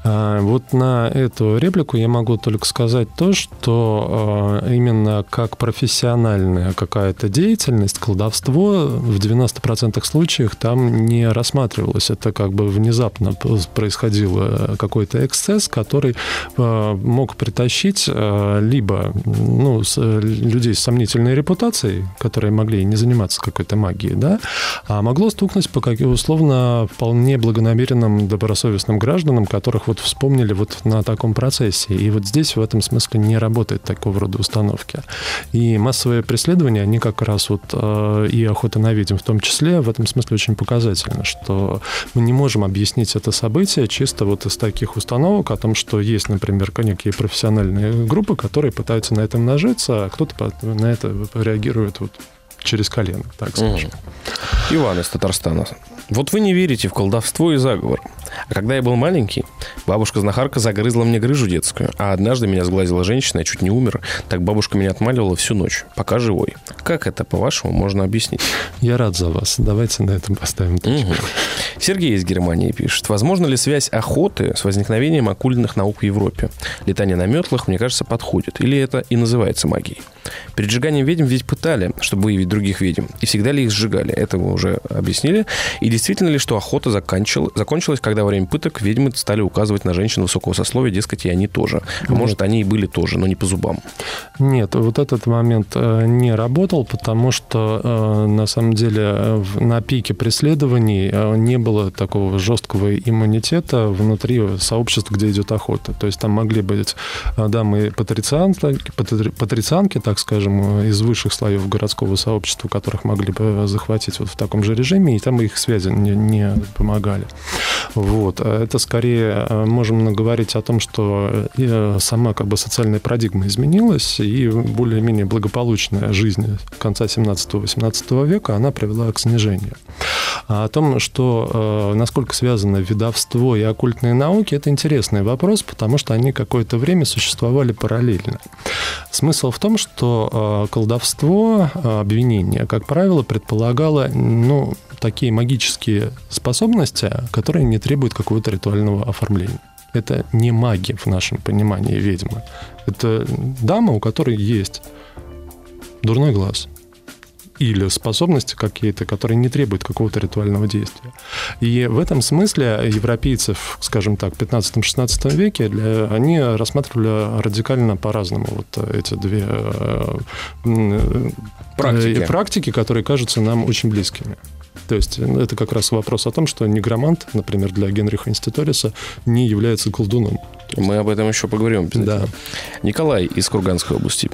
А, вот на эту реплику я могу только сказать то, что а, именно как профессиональная какая-то деятельность, колдовство в 90% случаев там не рассматривалось. Это как бы внезапно происходил э, какой-то эксцесс, который а, мог притащить либо ну, с- людей с сомнительной репутацией, которые могли не заниматься какой-то магией, да, а могло стукнуть по как, условно вполне благонамеренным, добросовестным гражданам, которых вот вспомнили вот на таком процессе. И вот здесь в этом смысле не работает такого рода установки. И массовые преследования, они как раз вот э, и охота на ведьм в том числе в этом смысле очень показательно, что мы не можем объяснить это событие чисто вот из таких установок о том, что есть, например, некие профессиональные группы, которые пытаются на этом нажиться, а кто-то на это реагирует вот через колено, так скажем. Иван из Татарстана. Вот вы не верите в колдовство и заговор. А когда я был маленький, бабушка-знахарка загрызла мне грыжу детскую, а однажды меня сглазила женщина, я чуть не умер. Так бабушка меня отмаливала всю ночь, пока живой. Как это, по-вашему, можно объяснить? Я рад за вас. Давайте на этом поставим точку. Мгм. Сергей из Германии пишет. Возможно ли связь охоты с возникновением оккультных наук в Европе? Летание на метлах, мне кажется, подходит. Или это и называется магией? Перед сжиганием ведьм ведь пытали, чтобы выявить других ведьм. И всегда ли их сжигали? Это вы уже объяснили. И действительно ли, что охота заканчивала- закончилась, когда во время пыток ведьмы стали указывать на женщин высокого сословия, дескать, и они тоже. А может, они и были тоже, но не по зубам. Нет, вот этот момент э, не работал, потому что э, на самом деле э, на пике преследований не было такого жесткого иммунитета внутри сообществ, где идет охота. То есть там могли быть дамы патрицианки, патри- патрицианки, так скажем, э, из высших слоев городского сообщества, которых могли бы захватить вот в таком же режиме, и там их связи не, не помогали. Вот. А Это скорее э, можем говорить о том, что э, сама как бы социальная парадигма изменилась, и более-менее благополучная жизнь конца 17-18 века, она привела к снижению. А о том, что э, насколько связано ведовство и оккультные науки, это интересный вопрос, потому что они какое-то время существовали параллельно. Смысл в том, что э, колдовство, э, обвинение, как правило, предполагало, ну, такие магические способности, которые не требуют какого-то ритуального оформления. Это не маги в нашем понимании ведьмы. Это дама, у которой есть дурной глаз или способности какие-то, которые не требуют какого-то ритуального действия. И в этом смысле европейцев, скажем так, в 15-16 веке для, они рассматривали радикально по-разному вот эти две э, м, Практики. э, практики, которые кажутся нам очень близкими. То есть это как раз вопрос о том, что негромант, например, для Генриха Инститориса, не является колдуном. Мы об этом еще поговорим. обязательно. Да. Николай из Курганской области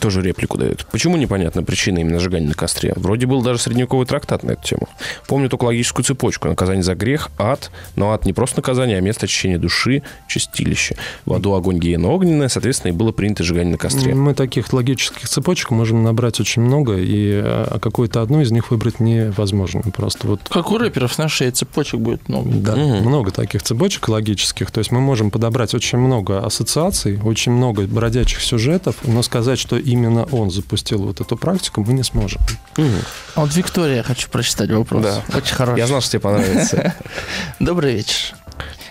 тоже реплику дает. Почему непонятна причина именно сжигания на костре? Вроде был даже средневековый трактат на эту тему. Помню только логическую цепочку. Наказание за грех, ад. Но ад не просто наказание, а место очищения души, чистилище. В аду огонь гиена огненная, соответственно, и было принято сжигание на костре. Мы таких логических цепочек можем набрать очень много, и а, какую-то одну из них выбрать невозможно. Просто вот Как у рэперов на шее цепочек будет много. Да, Мгм. много таких цепочек логических. То есть мы можем подобрать очень много ассоциаций, очень много бродячих сюжетов, но сказать, что именно он запустил вот эту практику, мы не сможем. Мгм. А вот Виктория, я хочу прочитать вопрос. Да. Очень хороший. Я знал, что тебе понравится. Добрый вечер.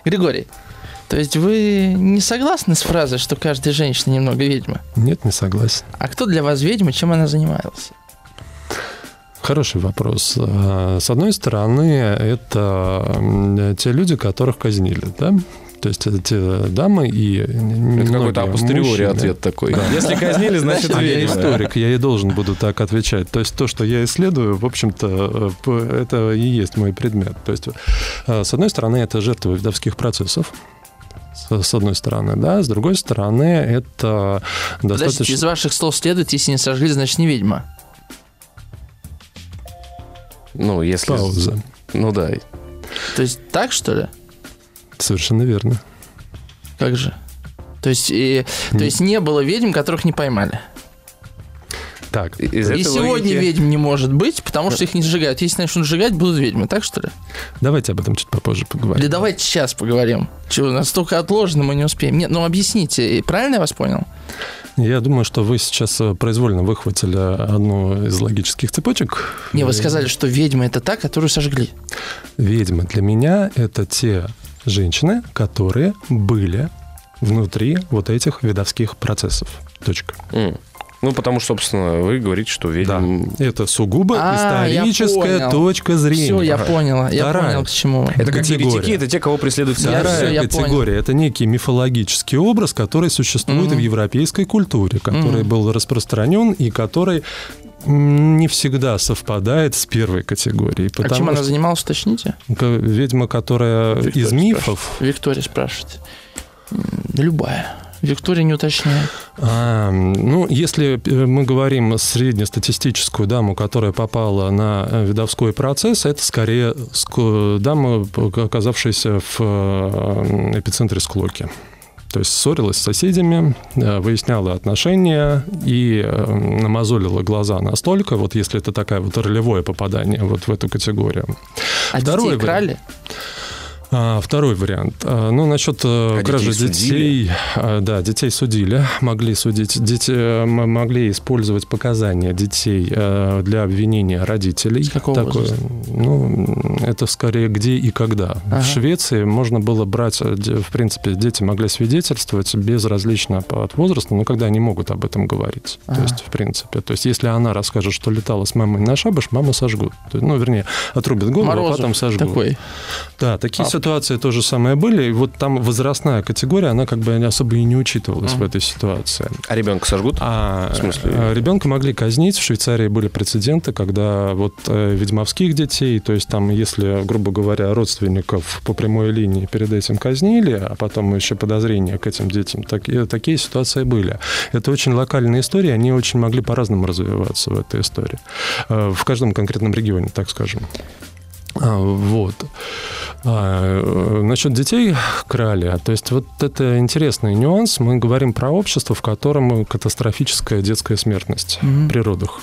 Григорий, то есть вы не согласны с фразой, что каждая женщина немного ведьма? Нет, не согласен. А кто для вас ведьма, чем она занималась? Хороший вопрос. А, С одной стороны, это те люди, которых казнили, да? То есть это те дамы и Это какой-то апостериори ответ такой. Да. Если казнили, значит, А я историк, я и должен буду так отвечать. То есть то, что я исследую, в общем-то, э, это и есть мой предмет. То есть, э, с одной стороны, это жертвы видовских процессов, с одной стороны, да, с другой стороны, это Подождите, достаточно... из ваших слов следует, если не сожгли, значит не ведьма. Ну, если... Пауза. Ну да. То есть так, что ли? Совершенно верно. Как же? То есть, и, то есть не было ведьм, которых не поймали. Так, Из И сегодня логики- ведьм не может быть, потому что их не сжигают. Если начнут сжигать, будут ведьмы, так что ли? давайте об этом чуть попозже поговорим. Или давайте сейчас поговорим. Чего, настолько отложено, мы не успеем. Нет, ну объясните, правильно я вас понял? Я думаю, что вы сейчас э, произвольно выхватили одну из логических цепочек. Не, вы сказали, что ведьма это та, которую сожгли. Ведьмы для меня это те женщины, которые были внутри вот этих видовских процессов. Точка. М. Ну, потому что, собственно, вы говорите, что ведьм... Это сугубо А, историческая понял. точка зрения. Все, я поняла. Я Вторая. понял, к чему. Это как Категория. еретики, это те, кого всё, Вторая я категория это некий мифологический образ, который существует Мгм. в европейской культуре, который Мгм. был распространен и который не всегда совпадает с первой категорией. А чем она занималась, уточните? ведьма, которая Виктория из мифов, Виктория спрашивает. Любая. Виктория не уточняет. А, ну, если э, мы говорим среднестатистическую даму, которая попала на э, видовской процесс, это скорее ск- дама, оказавшаяся в э, эпицентре склоки. То есть ссорилась с соседями, э, выясняла отношения и э, намазолила глаза настолько, вот если это такая вот ролевое попадание вот в эту категорию. А Второй детей крали? Второй вариант. А, ну, насчет э, А кражи детей детей. судили? а, да, детей судили, могли судить. Дети э, м- могли использовать показания детей э, для обвинения родителей. С какого возраста? Ну, это скорее где и когда. Ага. В Швеции можно было брать, в принципе, дети могли свидетельствовать безразлично от возраста, но когда они могут об этом говорить. Ага. То есть, в принципе. То есть, если она расскажет, что летала с мамой на шабаш, маму сожгут. Ну, вернее, отрубят голову, а Морозов потом сожгут. такой. Да, такие А. ситуации тоже самое были. И вот там возрастная категория, она как бы особо и не учитывалась Мгм. в этой ситуации. А ребенка сожгут? А В смысле? э, ребенка могли казнить. В Швейцарии были прецеденты, когда вот э, ведьмовских детей, то есть там, если, грубо говоря, родственников по прямой линии перед этим казнили, а потом еще подозрения к этим детям, так- э, такие ситуации были. Это очень локальные истории, они очень могли по-разному развиваться в этой истории. Э, В каждом конкретном регионе, так скажем. А, Вот. А, э, насчет детей крали. То есть вот это интересный нюанс. Мы говорим про общество, в котором катастрофическая детская смертность Мгм. в природах.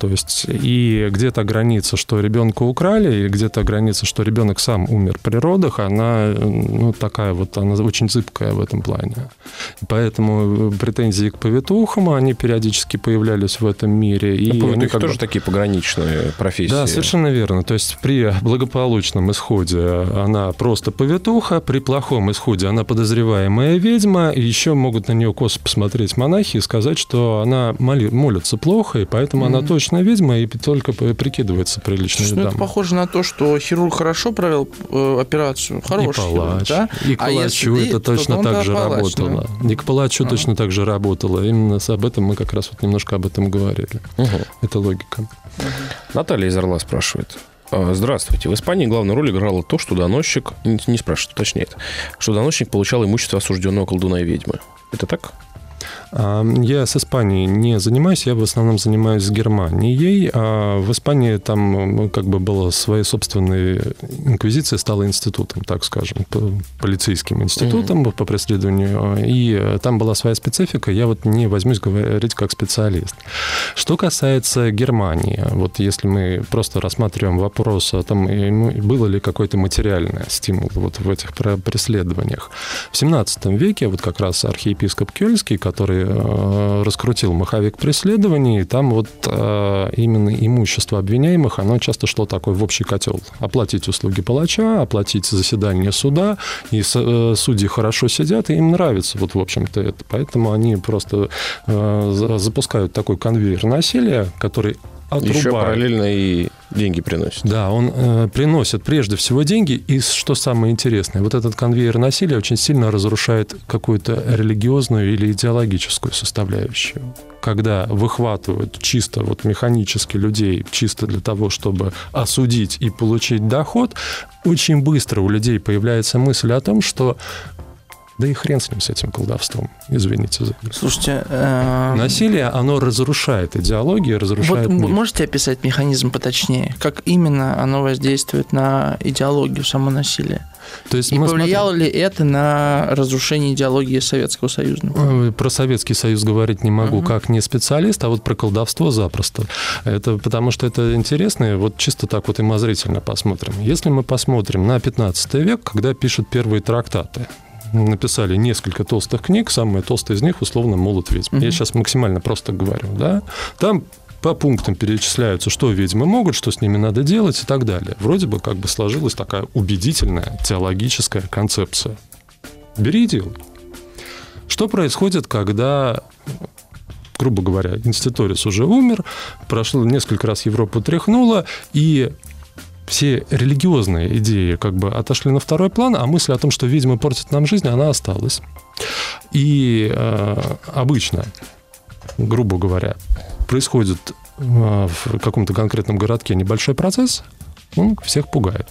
То есть и где-то граница, что ребенка украли, и где-то граница, что ребенок сам умер при родах, она ну, такая вот, она очень зыбкая в этом плане. Поэтому претензии к повитухам, они периодически появлялись в этом мире. И Ну, они как бы- тоже такие пограничные профессии. да, совершенно верно. То есть при благополучном исходе она просто повитуха, при плохом исходе она подозреваемая ведьма, и еще могут на нее косо посмотреть монахи и сказать, что она моли- молится плохо, и поэтому она Мгм. Точно ведьма и только прикидывается приличной Слушай, ну, это дамой. похоже на то, что хирург хорошо провел э, операцию. И Хороший хирург, палач. да? И к А палачу если- это то точно он, так да, же палач, работало. И к палачу Ага. точно так же работало. Именно с- об этом мы как раз вот немножко об этом говорили. Мгм. Это логика. Наталья из Орла спрашивает. А, Здравствуйте. В Испании главную роль играло то, что доносчик, не, не спрашивает, уточняет, что доносчик получал имущество осужденного колдуна и ведьмы. Это так? Я с Испанией не занимаюсь, я в основном занимаюсь с Германией. А в Испании там как бы было своей собственной инквизиция, стала институтом, так скажем, полицейским институтом mm-hmm. по преследованию. И там была своя специфика, я вот не возьмусь говорить как специалист. Что касается Германии, вот если мы просто рассматриваем вопрос о том, было ли какой-то материальный стимул вот в этих преследованиях. В 17 веке вот как раз архиепископ Кёльский, который э, раскрутил маховик преследований, там вот э, именно имущество обвиняемых, оно часто шло такой в общий котел. Оплатить услуги палача, оплатить заседание суда, и э, судьи хорошо сидят, и им нравится вот в общем-то это. Поэтому они просто запускают такой конвейер насилия, который отрубают. Еще параллельно и деньги приносит. Да, он э, приносит прежде всего деньги, и что самое интересное, вот этот конвейер насилия очень сильно разрушает какую-то религиозную или идеологическую составляющую. Когда выхватывают чисто вот механически людей, чисто для того, чтобы осудить и получить доход, очень быстро у людей появляется мысль о том, что да и хрен с ним, с этим колдовством. Извините за Слушайте... Э... Насилие, оно разрушает идеологию, разрушает вот мир. Можете описать механизм поточнее? Как именно оно воздействует на идеологию, само насилие? То есть и повлияло смотрим... ли это на разрушение идеологии Советского Союза? Например? Про Советский Союз говорить не могу uh-huh. как не специалист, а вот про колдовство запросто. Это потому что это интересно, вот чисто так вот имозрительно посмотрим. Если мы посмотрим на 15 век, когда пишут первые трактаты, написали несколько толстых книг, самая толстая из них, условно, «Молот ведьм». Угу. Я сейчас максимально просто говорю, да. Там по пунктам перечисляются, что ведьмы могут, что с ними надо делать и так далее. Вроде бы как бы сложилась такая убедительная теологическая концепция. Бери и делай. Что происходит, когда грубо говоря, инститорис уже умер, прошло несколько раз Европу тряхнуло, и все религиозные идеи как бы отошли на второй план, а мысль о том, что ведьмы портят нам жизнь, она осталась. И э, обычно, грубо говоря, происходит э, в каком-то конкретном городке небольшой процесс, он всех пугает.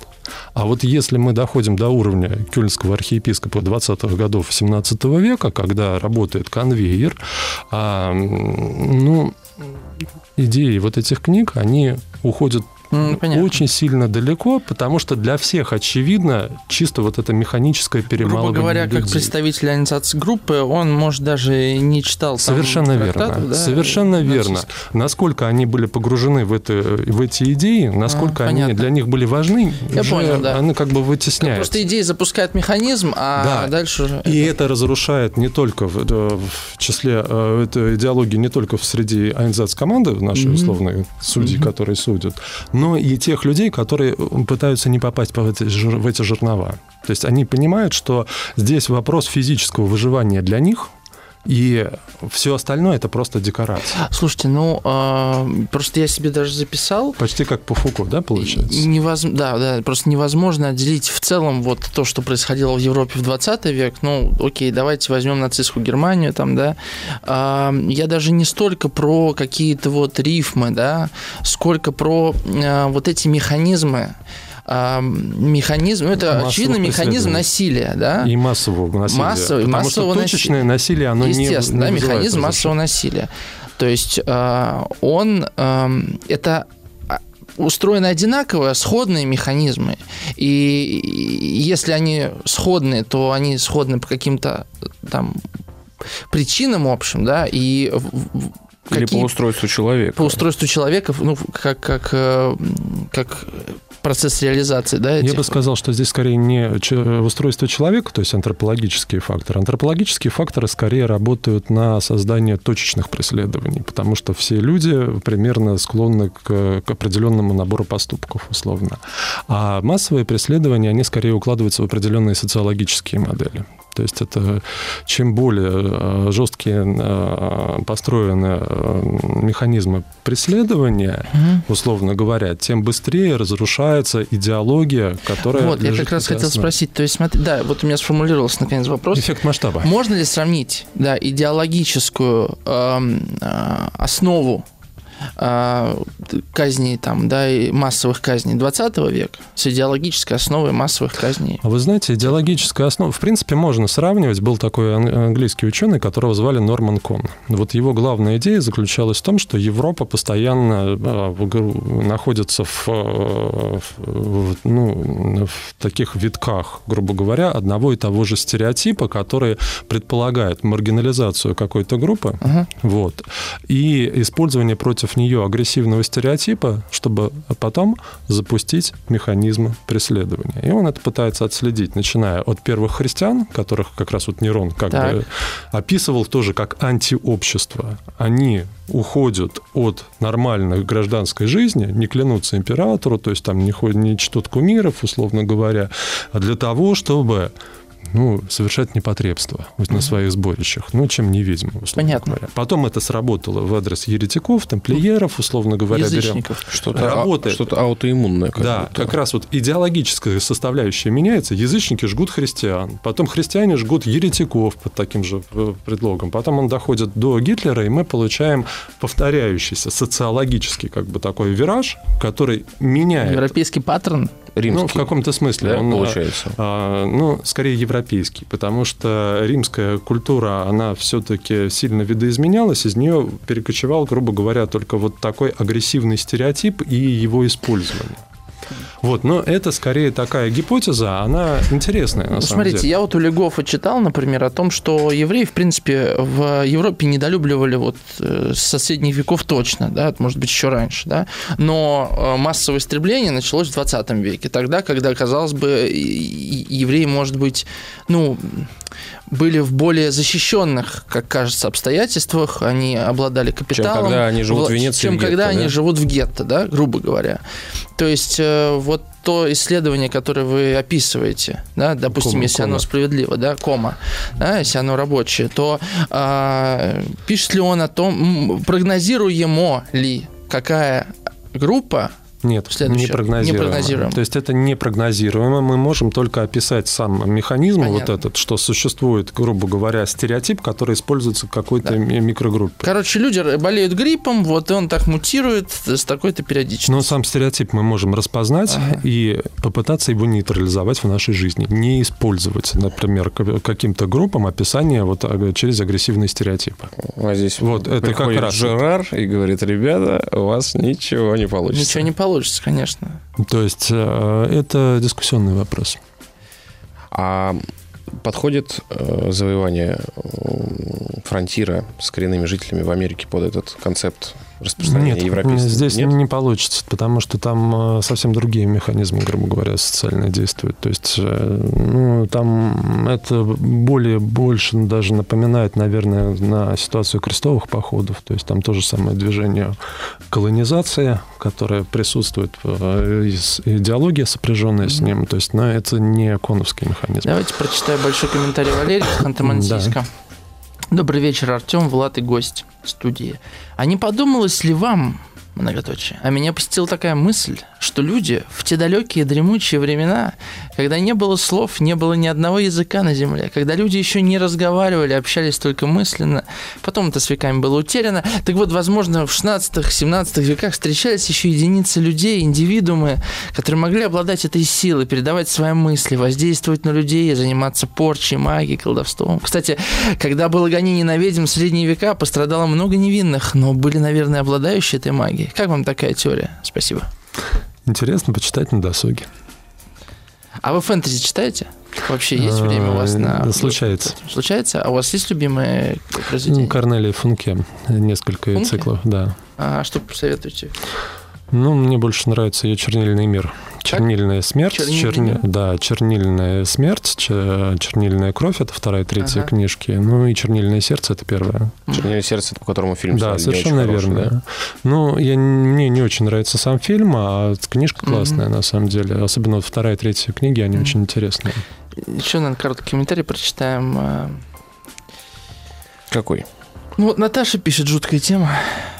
А вот если мы доходим до уровня кёльнского архиепископа 20-х годов 17 века, когда работает конвейер, а, ну, идеи вот этих книг, они уходят ну, очень сильно далеко, потому что для всех очевидно чисто вот это механическое перемалывание Грубо говоря, людей. как представитель организации группы, он, может, даже не читал Совершенно верно. Да? Совершенно верно. Насколько они были погружены в, это, в эти идеи, насколько а, они понятно. для них были важны, Я уже понял, да. они как бы вытесняются. Просто идеи запускают механизм, а да. дальше. И это... это разрушает не только в, в числе, э, это идеологии не только в среди организации команды, нашей mm-hmm. условной судьи, mm-hmm. которые судят, но и тех людей, которые пытаются не попасть в эти, в эти жернова. То есть они понимают, что здесь вопрос физического выживания для них – и все остальное это просто декорация. Слушайте, ну э, просто я себе даже записал. Почти как по Фуку, да, получается? Невоз... Да, да, просто невозможно отделить в целом вот то, что происходило в Европе в 20 век. Ну, окей, давайте возьмем нацистскую Германию, там, да. Э, я даже не столько про какие-то вот рифмы, да, сколько про э, вот эти механизмы механизм, ну, это массового очевидно механизм насилия, да? И массового насилия. Массовый, Потому массового что точечное насилие, оно Естественно, не, не да, механизм массового насилия. То есть а, он, это а, устроены одинаково, сходные механизмы. И если они сходные, то они сходны по каким-то там причинам общим, да, и Или какие... по устройству человека. По устройству человека, ну, как, как, э, как процесс реализации, да? Этих... Я бы сказал, что здесь скорее не устройство человека, то есть антропологические факторы. Антропологические факторы скорее работают на создание точечных преследований, потому что все люди примерно склонны к, к определенному набору поступков, условно. А массовые преследования, они скорее укладываются в определенные социологические модели. То есть это чем более э, жесткие э, построены э, механизмы преследования, угу. условно говоря, тем быстрее разрушается идеология, которая... Вот, я как раз хотел спросить, то есть смотри, да, вот у меня сформулировался наконец вопрос. Эффект масштаба. Можно ли сравнить да, идеологическую э, основу казней там, да, и массовых казней 20 века с идеологической основой массовых казней. А вы знаете, идеологическая основа, в принципе, можно сравнивать. Был такой английский ученый, которого звали Норман Кон. Вот его главная идея заключалась в том, что Европа постоянно э, находится в, э, в, ну, в таких витках, грубо говоря, одного и того же стереотипа, который предполагает маргинализацию какой-то группы, uh-huh. вот, и использование против нее агрессивного стереотипа, чтобы потом запустить механизмы преследования. И он это пытается отследить, начиная от первых христиан, которых как раз вот Нерон как так. бы описывал тоже как антиобщество. Они уходят от нормальной гражданской жизни, не клянутся императору, то есть там не, ходят, не чтут кумиров, условно говоря, а для того, чтобы ну, совершать непотребство на своих сборищах, ну, чем не ведьма, условно Понятно. говоря. Потом это сработало в адрес еретиков, тамплиеров, условно говоря, Язычников. берем. Что-то, Работает. что-то аутоиммунное. Как да, будто. как раз вот идеологическая составляющая меняется. Язычники жгут христиан, потом христиане жгут еретиков под таким же э, предлогом. Потом он доходит до Гитлера, и мы получаем повторяющийся социологический как бы такой вираж, который меняет... Европейский паттерн? Римский. Ну, в каком-то смысле. Да, он, получается. А, ну, скорее европейский, потому что римская культура, она все-таки сильно видоизменялась, из нее перекочевал, грубо говоря, только вот такой агрессивный стереотип и его использование. Вот, но это скорее такая гипотеза, она интересная на ну, самом смотрите, деле. я вот у Легофа читал, например, о том, что евреи, в принципе, в Европе недолюбливали вот э, с средних веков точно, да, может быть, еще раньше, да, но э, массовое истребление началось в 20 веке, тогда, когда, казалось бы, евреи, может быть, ну, были в более защищенных, как кажется, обстоятельствах, они обладали капиталом. Чем когда они живут в Венеции Чем гетто, когда да? они живут в гетто, да, грубо говоря. То есть э, вот то исследование, которое вы описываете, да, допустим, кома, если кома. оно справедливо, да, кома, да, если оно рабочее, то а, пишет ли он о том, прогнозируемо ли, какая группа нет, не прогнозируемо. не прогнозируемо. То есть это не прогнозируемо. Мы можем только описать сам механизм Понятно. вот этот, что существует, грубо говоря, стереотип, который используется в какой-то да. микрогруппе. Короче, люди болеют гриппом, вот и он так мутирует с такой-то периодичностью. Но сам стереотип мы можем распознать ага. и попытаться его нейтрализовать в нашей жизни. Не использовать, например, каким-то группам описание вот а, через агрессивные стереотипы. А здесь вот это как раз Жерар и говорит, ребята, у вас ничего не получится. Ничего не получится получится, конечно. То есть э, это дискуссионный вопрос. А подходит э, завоевание фронтира с коренными жителями в Америке под этот концепт распространения Нет, европейского? здесь Нет? не получится, потому что там э, совсем другие механизмы, грубо говоря, социальные действуют. То есть, э, ну, там это более, больше даже напоминает, наверное, на ситуацию крестовых походов. То есть там то же самое движение колонизация, которое присутствует, э, идеология, сопряженная с ним. То есть, но это не коновский механизм. Давайте прочитаю большой комментарий Валерия Ханты-Мансийска. Да. Добрый вечер, Артем, Влад и гость студии. А не подумалось ли вам, многоточие. А меня посетила такая мысль, что люди в те далекие дремучие времена, когда не было слов, не было ни одного языка на земле, когда люди еще не разговаривали, общались только мысленно, потом это с веками было утеряно. Так вот, возможно, в 16-17 веках встречались еще единицы людей, индивидуумы, которые могли обладать этой силой, передавать свои мысли, воздействовать на людей, заниматься порчей, магией, колдовством. Кстати, когда было гонение на ведьм в средние века, пострадало много невинных, но были, наверное, обладающие этой магией. Как вам такая теория? Спасибо. Интересно почитать на досуге. А вы фэнтези читаете? Вообще есть время у вас на... Случается. Случается? А у вас есть любимые произведения? Корнелия Функе. Несколько Функе? циклов, да. А что посоветуете? Ну, мне больше нравится ее «Чернильный мир». Чернильная смерть. Черни... Да, чернильная смерть, чернильная кровь это вторая, третья ага. книжки. Ну и чернильное сердце это первая. Чернильное сердце, это по которому фильм Да, совершенно верно. Да? Ну, я, мне не очень нравится сам фильм, а книжка классная угу. на самом деле. Особенно вот вторая, третья книги, они угу. очень интересные. Еще, наверное, короткий комментарий прочитаем. А. Какой? Ну вот Наташа пишет жуткая тема.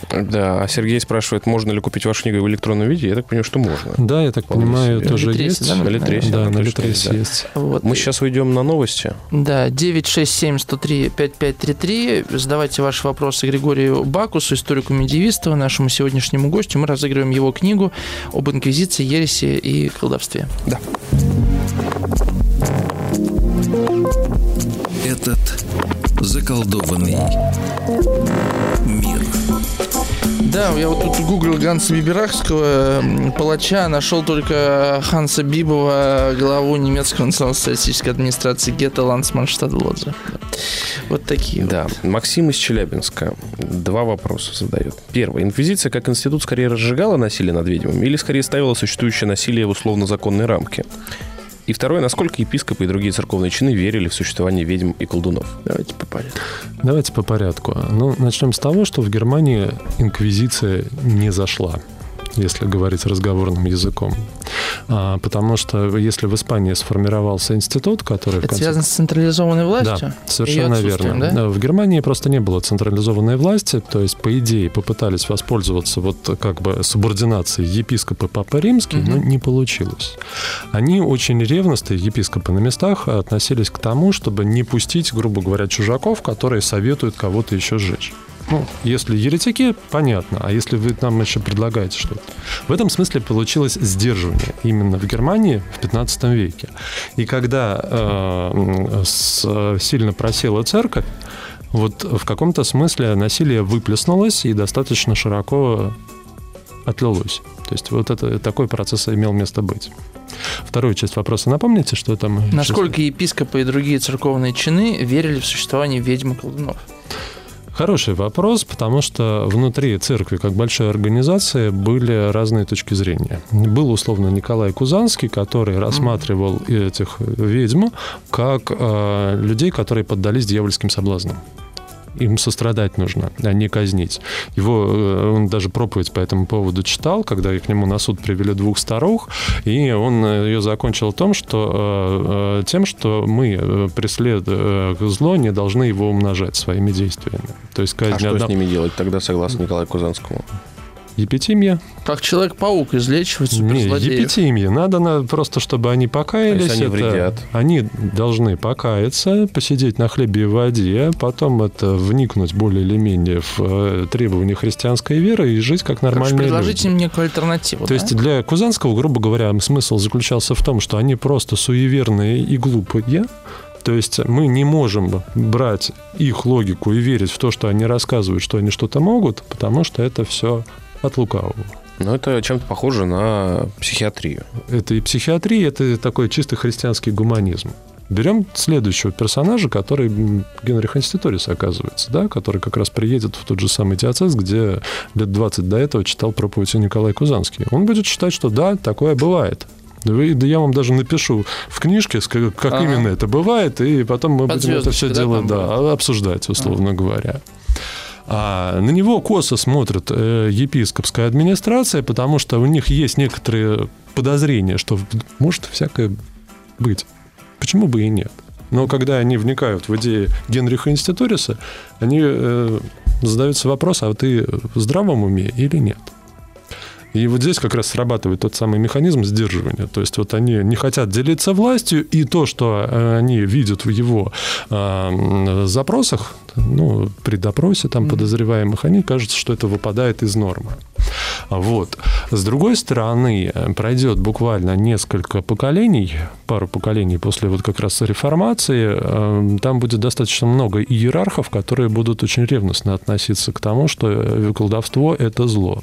Да, а Сергей спрашивает, можно ли купить вашу книгу в электронном виде? Я так понимаю, что можно. Да, я так Вполне понимаю, себе. тоже Литресе, есть. да, На Литресе. Да, на Литресе да. есть. Вот. Мы сейчас уйдем на новости. Да, 967-103-5533. Задавайте ваши вопросы Григорию Бакусу, историку-медиевисту, нашему сегодняшнему гостю. Мы разыгрываем его книгу об инквизиции, ереси и колдовстве. Да. Этот заколдованный мир. Да, я вот тут гуглил Ганса Биберахского, палача, нашел только Ханса Бибова, главу немецкой национал-социалистической администрации Гетта Ландсманштадт Лодзе. Вот такие. Да, Максим из Челябинска два вопроса задает. Первый. Инквизиция как институт скорее разжигала насилие над ведьмами или скорее ставила существующее насилие в условно-законные рамки? И второе. Насколько епископы и другие церковные чины верили в существование ведьм и колдунов? Давайте по порядку. Давайте по порядку. Ну, начнем с того, что в Германии инквизиция не зашла если говорить разговорным языком. А, потому что если в Испании сформировался институт, который... Это конце- связано с централизованной властью? Да, совершенно верно. да? В Германии просто не было централизованной власти, то есть, по идее, попытались воспользоваться вот как бы субординацией епископа Папа Римский, но Мгм. не получилось. Они очень ревностные, епископы на местах, относились к тому, чтобы не пустить, грубо говоря, чужаков, которые советуют кого-то еще сжечь. Ну, если еретики, понятно, а если вы нам еще предлагаете что-то. В этом смысле получилось сдерживание именно в Германии в 15 веке. И когда э, с- сильно просела церковь, вот в каком-то смысле насилие выплеснулось и достаточно широко отлилось. То есть вот это, такой процесс имел место быть. Вторую часть вопроса напомните, что там... Насколько епископы и другие церковные чины верили в существование ведьм и колдунов? Хороший вопрос, потому что внутри церкви, как большой организации, были разные точки зрения. Был, условно, Николай Кузанский, который рассматривал этих ведьм как э, людей, которые поддались дьявольским соблазнам. Им сострадать нужно, а не казнить. Его, э, он даже проповедь по этому поводу читал, когда к нему на суд привели двух старух, и он э, ее закончил том, что, э, тем, что мы, преследуя зло, не должны его умножать своими действиями. То есть казнь А что одна- с ними делать тогда, согласно Николаю Кузанскому? Епитимия? Как Человек-паук излечивает Не, суперзлодеев. епитимия. Надо на- просто, чтобы они покаялись. То есть они Это- вредят. Они должны покаяться, посидеть на хлебе и воде, потом это вникнуть более или менее в э, требования христианской веры и жить как Короче, нормальные предложите люди. им некую альтернативу. То да? есть для Кузанского, грубо говоря, смысл заключался в том, что они просто суеверные и глупые, то есть мы не можем брать их логику и верить в то, что они рассказывают, что они что-то могут, потому что это все от лукавого. Ну, это чем-то похоже на психиатрию. Это и психиатрия, это такой чисто христианский гуманизм. Берем следующего персонажа, который Генрих Инститорис, оказывается, да, который как раз приедет в тот же самый диацез, где лет 20 до этого читал проповедь Николай Кузанский. Он будет считать, что да, такое бывает. Вы- да я вам даже напишу в книжке, ска- как Ага. именно это бывает, и потом мы Под будем это все да, дело да, обсуждать, условно говоря. А на него косо смотрит э, епископская администрация, потому что у них есть некоторые подозрения, что может всякое быть. Почему бы и нет? Но когда они вникают в идеи Генриха Институриса, они э, задаются вопрос, а ты в здравом уме или нет? И вот здесь как раз срабатывает тот самый механизм сдерживания. То есть вот они не хотят делиться властью, и то, что э, они видят в его э, м, ну, при допросе там подозреваемых, они кажется, что это выпадает из нормы. Вот. С другой стороны, пройдет буквально несколько поколений, пару поколений после вот как раз реформации, э, там будет достаточно много иерархов, которые будут очень ревностно относиться к тому, что колдовство – это зло.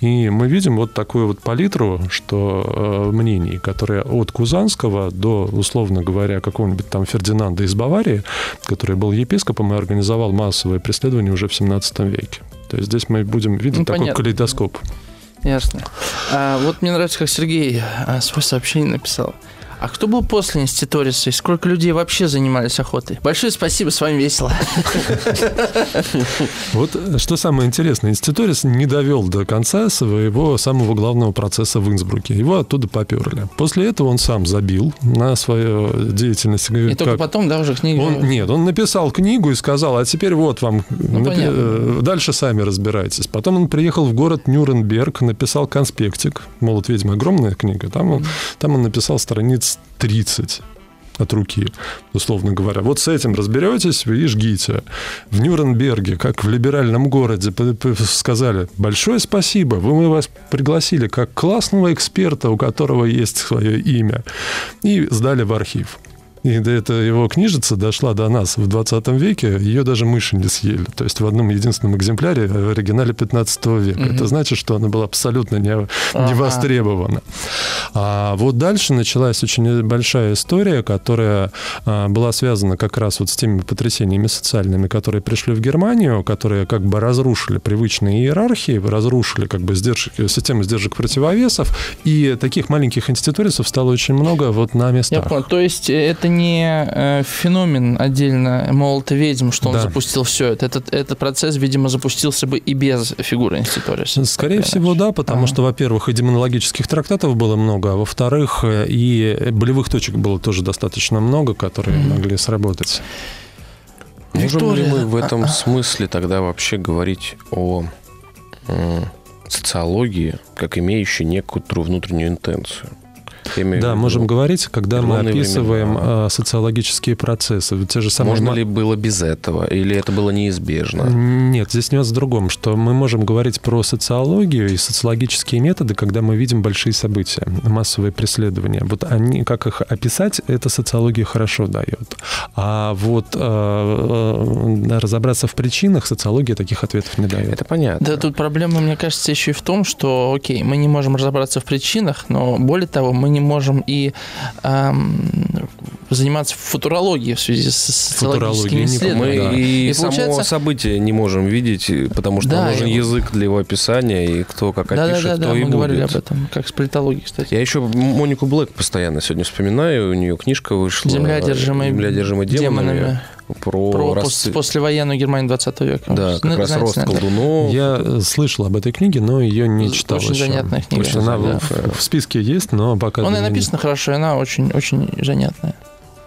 И мы видим вот такую вот палитру, что э, мнений, которые от Кузанского до, условно говоря, какого-нибудь там Фердинанда из Баварии, который был епископом и организовал массовое преследование уже в 17 веке. То есть здесь мы будем видеть Ну, такой понятно. калейдоскоп. Ясно. А, вот мне нравится, как Сергей а, свое сообщение написал. А кто был после Инститориса и сколько людей вообще занимались охотой? Большое спасибо, с вами весело. Вот э, что самое интересное, Инститорис не довел до конца своего самого главного процесса в Инсбруке. Его оттуда поперли. После этого он сам забил на свою деятельность. И только потом, да, уже книга... Он, нет, он написал книгу и сказал, а теперь вот вам, Ну, понятно. э, дальше сами разбирайтесь. Потом он приехал в город Нюрнберг, написал конспектик. «Молот ведьмы» огромная книга. Там он, там он написал страниц 30 от руки, условно говоря. Вот с этим разберетесь и жгите. В Нюрнберге, как в либеральном городе, сказали, большое спасибо, вы, мы вас пригласили как классного эксперта, у которого есть свое имя, и сдали в архив. И до этого его книжица дошла до нас в 20 веке, ее даже мыши не съели. То есть в одном единственном экземпляре в оригинале 15 века. Мгм. Это значит, что она была абсолютно не, не Ага. востребована. А вот дальше началась очень большая история, которая а, была связана как раз вот с теми потрясениями социальными, которые пришли в Германию, которые как бы разрушили привычные иерархии, разрушили как бы сдержки, систему сдержек противовесов, и таких маленьких институтов стало очень много вот на Я местах. понял. То есть э, это не э, феномен отдельно молота ведьм, что он Да. запустил все это. Этот, этот процесс, видимо, запустился бы и без фигуры Инститориса. Скорее всего, да, потому Ага. что, во-первых, и демонологических трактатов было много, а во-вторых, э, и болевых точек было тоже достаточно много, которые Мгм. могли сработать. Можем ли Виктория, мы в этом а- а. смысле тогда вообще говорить о м, социологии, как имеющей некоторую внутреннюю интенцию? Имею в Да, виду, можем говорить, когда мы описываем времена. а, социологические процессы. Те же самые Можно ли было без этого? Или это было неизбежно? Нет, здесь нюанс в другом, что мы можем говорить про социологию и социологические методы, когда мы видим большие события, массовые преследования. Вот они, как их описать, это социология хорошо дает. А вот э, э, разобраться в причинах социология таких ответов не дает. Это понятно. Да, тут проблема, мне кажется, еще и в том, что, окей, мы не можем разобраться в причинах, но более того, мы не можем и ам, заниматься футурологией в связи с социологическими Футурологией не- Мы исследованиями. Да. и, И само получается- событие не можем видеть, потому что Да, нам нужен и- язык для его описания, и кто как Да, да, опишет, да, то да, и мы говорили будет. об этом, как с политологией, кстати. Я еще Монику Блэк постоянно сегодня вспоминаю. У нее книжка вышла Земля, одержимая «Земля, одержимая демонами», демонами. про, Про рас- пос- послевоенную Германию 20 века. Да, как Ну, раз знаете, рост колдунов. Я э, слышал об этой книге, но ее не читал Очень еще. занятная книга. Очень она Да. в, в списке есть, но пока... Она написана хорошо, и она очень, очень занятная.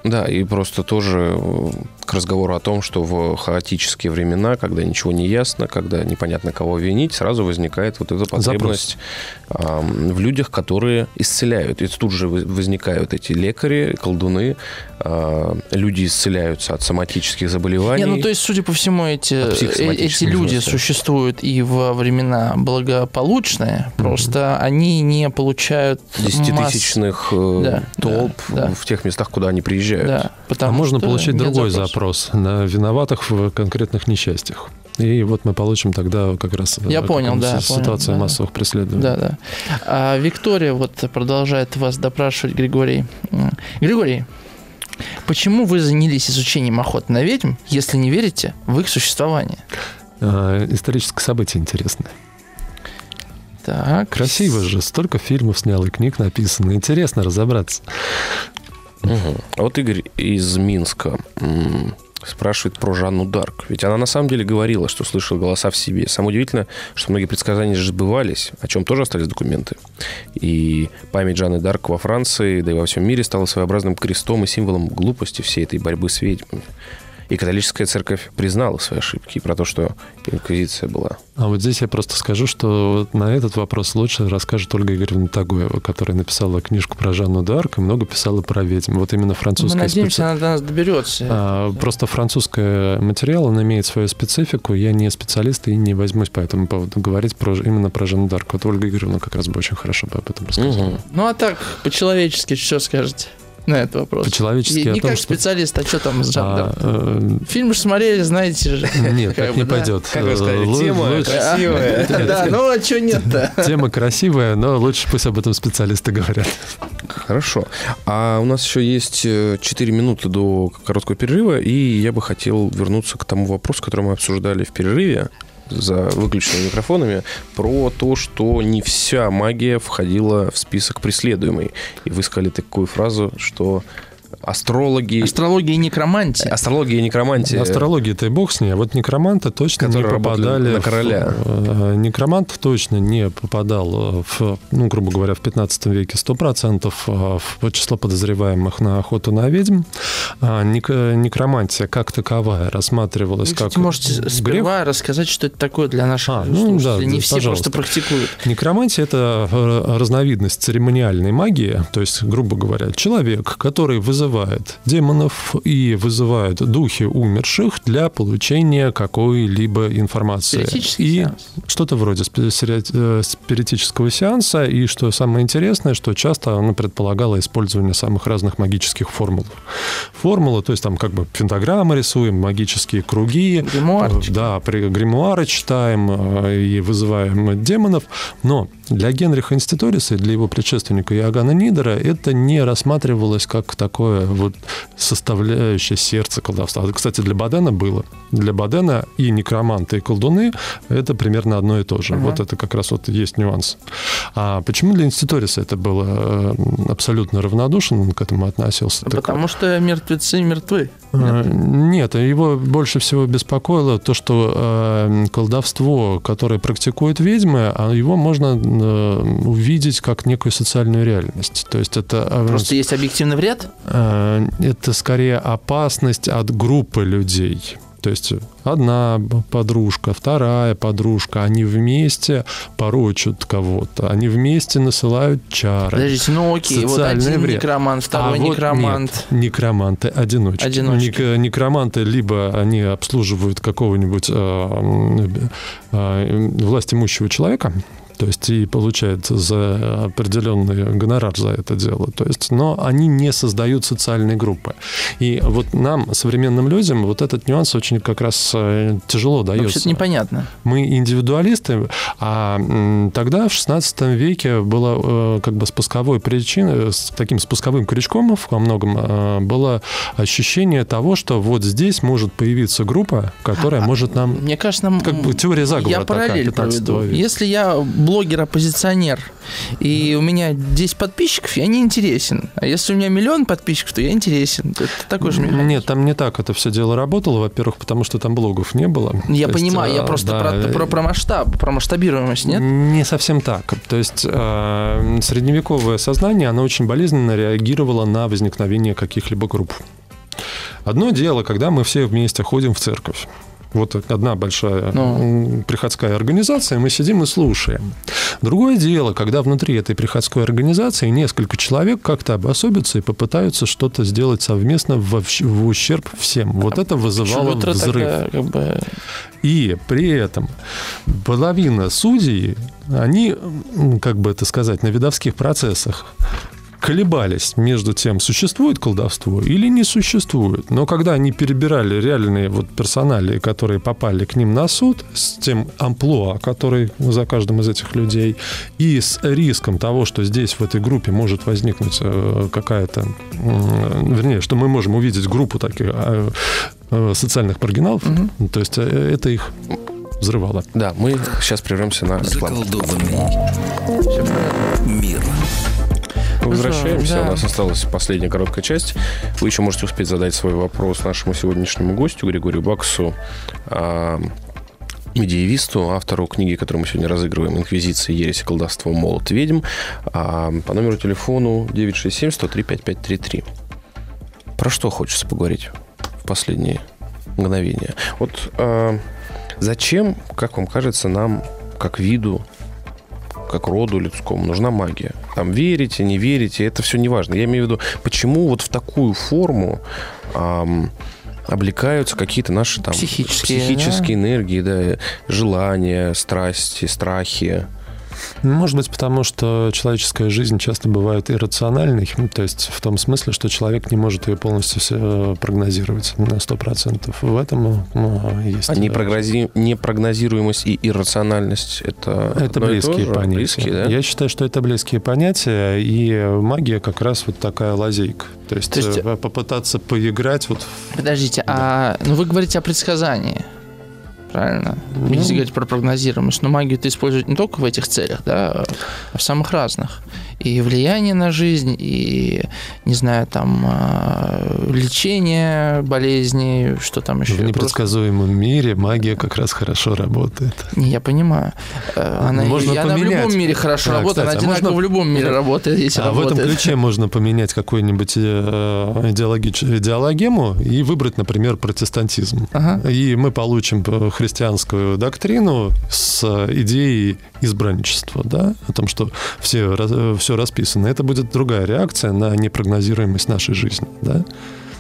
Да, и просто тоже э, к разговору о том, что в хаотические времена, когда ничего не ясно, когда непонятно кого винить, сразу возникает вот эта потребность ам, в людях, которые исцеляют. И тут же возникают эти лекари, колдуны, а, люди исцеляются от соматических заболеваний. Не, ну то есть, судя по всему, эти, э, эти люди смысле. существуют и во времена благополучные, просто они не получают масс- Десятитысячных э, Да, толп да, да. в тех местах, куда они приезжают. Да, А потому можно что получить другой запроса. запрос на виноватых в конкретных несчастьях. И вот мы получим тогда как раз э, Я понял, да, ситуацию понял, да. массовых преследований. Да, да. А Виктория вот продолжает вас допрашивать, Григорий. Григорий, почему вы занялись изучением охоты на ведьм, если не верите в их существование? А, историческое событие интересное. Так. Красиво же, столько фильмов снял и книг написано. Интересно разобраться. А вот Игорь из Минска спрашивает про Жанну Дарк. Ведь она на самом деле говорила, что слышала голоса в себе. Самое удивительное, что многие предсказания же сбывались, о чем тоже остались документы. И память Жанны Дарк во Франции, да и во всем мире стала своеобразным крестом и символом глупости всей этой борьбы с ведьмами. И католическая церковь признала свои ошибки про то, что инквизиция была. А вот здесь я просто скажу, что на этот вопрос лучше расскажет Ольга Игоревна Тагуева, которая написала книжку про Жанну д'Арк и много писала про ведьм. Вот именно Мы французская надеемся, специ- она до нас доберется. А, Просто французский материал, он имеет свою специфику. Я не специалист и не возьмусь по этому поводу говорить про, именно про Жанну Дарк. Вот Ольга Игоревна как раз бы очень хорошо бы об этом рассказала. Мгм. Ну а так, по-человечески, что скажете на этот вопрос? По-человечески И о не том, как что- специалист, а что там с А, жанром? э, Фильм же смотрели, знаете же. Нет, Как так бы, не да. пойдет. Как вы сказали, тема лучше- красивая. Да, ну а что нет-то? Тема красивая, но лучше пусть об этом специалисты говорят. Хорошо. А у нас еще есть э, 4 минуты до короткого перерыва, и я бы хотел вернуться к тому вопросу, который мы обсуждали в перерыве. За выключенными микрофонами про то, что не вся магия входила в список преследуемой. И вы сказали такую фразу, что астрологи... Астрология и некромантия. Астрология и некромантия. Астрология-то и бог с ней, а вот некроманты точно не попадали... на короля. В, э, некромант точно не попадал в, ну, грубо говоря, в 15 веке 100% э, в число подозреваемых на охоту на ведьм. А некромантия как таковая рассматривалась Вы, как кстати, можете сперва рассказать, что это такое для наших а, ну, да, Не все пожалуйста. просто практикуют. Некромантия – это э, разновидность церемониальной магии, то есть, грубо говоря, человек, который вызывает вызывает демонов и вызывает духи умерших для получения какой-либо информации. И что-то вроде э, спиритического сеанса. И что самое интересное, что часто оно предполагало использование самых разных магических формул. Формулы, то есть там как бы пентаграммы рисуем, магические круги. Гримуарчики. Да, при гримуары читаем э, и вызываем демонов. Но для Генриха Инститориса и для его предшественника Иоганна Нидера это не рассматривалось как такое вот составляющее сердце колдовства. Кстати, для Бадена было. Для Бадена и некроманты, и колдуны это примерно одно и то же. Угу. Вот это как раз вот есть нюанс. А почему для Инститориса это было э, абсолютно равнодушен, он к этому относился? Потому так... что мертвецы мертвы. Нет. Нет, его больше всего беспокоило то, что э, колдовство, которое практикуют ведьмы, а его можно э, увидеть как некую социальную реальность. То есть это... Э, Просто есть объективный вред? Э, это скорее опасность от группы людей. То есть одна подружка, вторая подружка, они вместе порочат кого-то, они вместе насылают чары. Подождите, ну окей, вот один вред. некромант, второй а некромант. Вот нет, некроманты одиночки. одиночки. Нек- некроманты либо они обслуживают какого-нибудь э, э, власть имущего человека, то есть и получает за определенный гонорар за это дело. То есть, но они не создают социальные группы. И вот нам, современным людям, вот этот нюанс очень как раз э, тяжело дается. Вообще-то непонятно. Мы индивидуалисты, а тогда в 16 веке было э, как бы спусковой причиной, с таким спусковым крючком во многом э, было ощущение того, что вот здесь может появиться группа, которая а, может нам... Мне кажется, нам... Как бы теория заговора я параллель такая, проведу. Если я блогер-оппозиционер, и у меня 10 подписчиков, я не интересен. А если у меня миллион подписчиков, то я интересен. Это такой же механизм. Нет, там не так это все дело работало. Во-первых, потому что там блогов не было. Я то понимаю, есть, я а, просто да, про, про, про масштаб, про масштабируемость, нет? Не совсем так. То есть э, средневековое сознание, оно очень болезненно реагировало на возникновение каких-либо групп. Одно дело, когда мы все вместе ходим в церковь. Вот одна большая ну. приходская организация, мы сидим и слушаем. Другое дело, когда внутри этой приходской организации несколько человек как-то обособятся и попытаются что-то сделать совместно в, в ущерб всем. Вот это вызывало взрыв. Такая, как бы... И при этом половина судей, они, как бы это сказать, на видовских процессах колебались между тем, существует колдовство или не существует. Но когда они перебирали реальные вот персонали, которые попали к ним на суд, с тем амплуа, который за каждым из этих людей, и с риском того, что здесь в этой группе может возникнуть э, какая-то, вернее, что мы можем увидеть группу таких э, э, социальных маргиналов, угу. то есть это их взрывало. Да, мы сейчас прервемся на рекламу. Заколдованный мир. Возвращаемся. Да. У нас осталась последняя короткая часть. Вы еще можете успеть задать свой вопрос нашему сегодняшнему гостю Григорию Баксу, а, медиевисту, автору книги, которую мы сегодня разыгрываем «Инквизиция, ересь, колдовство, молот, ведьм», а, по номеру телефону 967-103-5533. Про что хочется поговорить в последние мгновения? Вот а, зачем, как вам кажется, нам, как виду, как роду людскому, нужна магия. Там верите, не верите, это все не важно. Я имею в виду, почему вот в такую форму эм, облекаются какие-то наши там психические, психические да? энергии, да, желания, страсти, страхи. Может быть, потому что человеческая жизнь часто бывает иррациональной, ну, то есть в том смысле, что человек не может ее полностью э, прогнозировать на 100%. В этом ну, есть... А непрогнози... непрогнозируемость и иррациональность — это Это близкие понятия. Близкие, да? Я считаю, что это близкие понятия, и магия как раз вот такая лазейка. То есть, То есть... Э, попытаться поиграть вот... Подождите, да. а ну вы говорите о предсказании. Правильно? Ну, Если говорить про прогнозируемость. Но магию ты используешь не только в этих целях, да, а в самых разных. И влияние на жизнь, и, не знаю, там, а, лечение болезней, что там еще. В непредсказуемом мире магия как раз хорошо работает. Не, я понимаю. Э, она, можно и, она в любом мире хорошо да, работает, кстати, она а одинаково можно... в любом мире работает, если А работает. в этом ключе можно поменять какую-нибудь э, идеологич... идеологему и выбрать, например, протестантизм. Ага. И мы получим э, христианскую доктрину с идеей избранничества, да, о том, что все, все расписано. Это будет другая реакция на непрогнозируемость нашей жизни, да.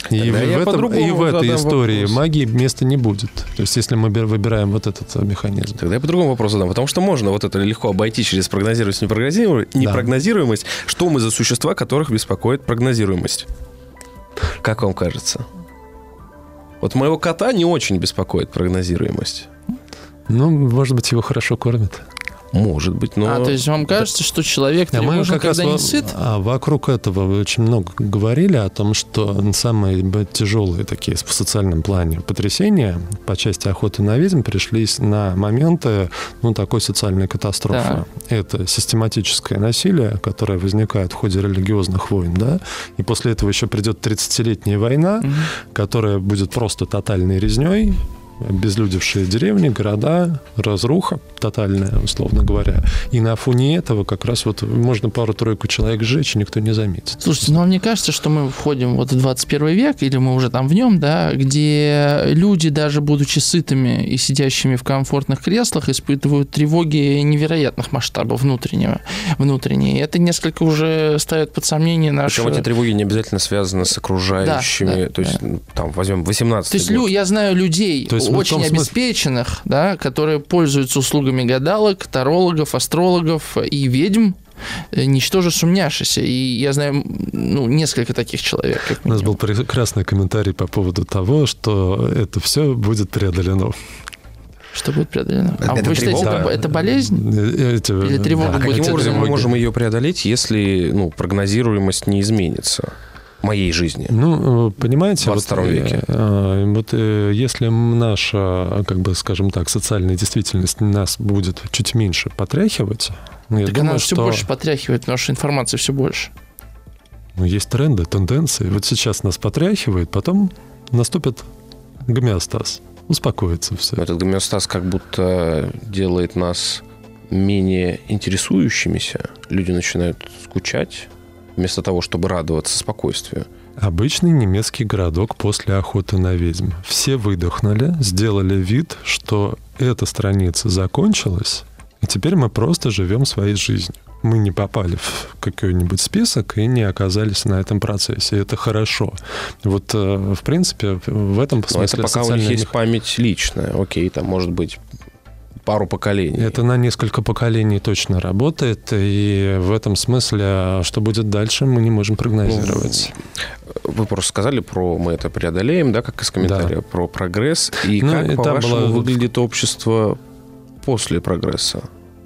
И, в, этом, и в этой истории вопрос. магии места не будет. То есть, если мы выбираем вот этот э, механизм. Тогда я по-другому вопрос задам. Потому что можно вот это легко обойти через прогнозируемость, непрогнозируемость. Да. непрогнозируемость. Что мы за существа, которых беспокоит прогнозируемость? Как вам кажется? Вот моего кота не очень беспокоит прогнозируемость. Ну, может быть, его хорошо кормят. Может быть, но... А, то есть вам кажется, что человек а мы как когда раз не сыт? А вокруг этого очень много говорили о том, что самые тяжелые такие в социальном плане потрясения по части охоты на ведьм пришлись на моменты ну, такой социальной катастрофы. Да. Это систематическое насилие, которое возникает в ходе религиозных войн, да, и после этого еще придет 30-летняя война, угу. которая будет просто тотальной резней, обезлюдевшие деревни, города, разруха тотальная, условно говоря. И на фоне этого как раз вот можно пару-тройку человек сжечь, и никто не заметит. Слушайте, ну а мне кажется, что мы входим вот в 21 век, или мы уже там в нем, да, где люди, даже будучи сытыми и сидящими в комфортных креслах, испытывают тревоги невероятных масштабов внутреннего, внутренние. Это несколько уже ставит под сомнение наше... Причем эти тревоги не обязательно связаны с окружающими. Да, да, То есть, да. там, возьмем 18 То есть, год. я знаю людей, То есть очень обеспеченных, да, которые пользуются услугами гадалок, тарологов, астрологов и ведьм, э, ничтоже сумняшися. И я знаю ну, несколько таких человек. Как У нас был прекрасный комментарий по поводу того, что это все будет преодолено. Что будет преодолено? А это вы считаете, это, это болезнь? Э, эти, Или тревога? Да. А каким образом мы можем ее преодолеть, если ну, прогнозируемость не изменится? Моей жизни. Ну, понимаете, в 22 вот, веке. Э, вот э, если наша, как бы, скажем так, социальная действительность нас будет чуть меньше потряхивать, ну, я так думаю, она все что... больше потряхивает, потому что информации все больше. Ну, есть тренды, тенденции. Вот сейчас нас потряхивает, потом наступит гомеостаз. Успокоится все. Этот гомеостаз как будто делает нас менее интересующимися. Люди начинают скучать, вместо того, чтобы радоваться спокойствию. Обычный немецкий городок после охоты на ведьм. Все выдохнули, сделали вид, что эта страница закончилась, и теперь мы просто живем своей жизнью. Мы не попали в какой-нибудь список и не оказались на этом процессе. Это хорошо. Вот, э, в принципе, в этом смысле... Но это пока у них есть память личная. Окей, там может быть пару поколений. Это на несколько поколений точно работает, и в этом смысле, что будет дальше, мы не можем прогнозировать. Ну, вы просто сказали про мы это преодолеем, да, как из комментария, да. про прогресс. И ну, как, по-вашему, было... выглядит общество после прогресса?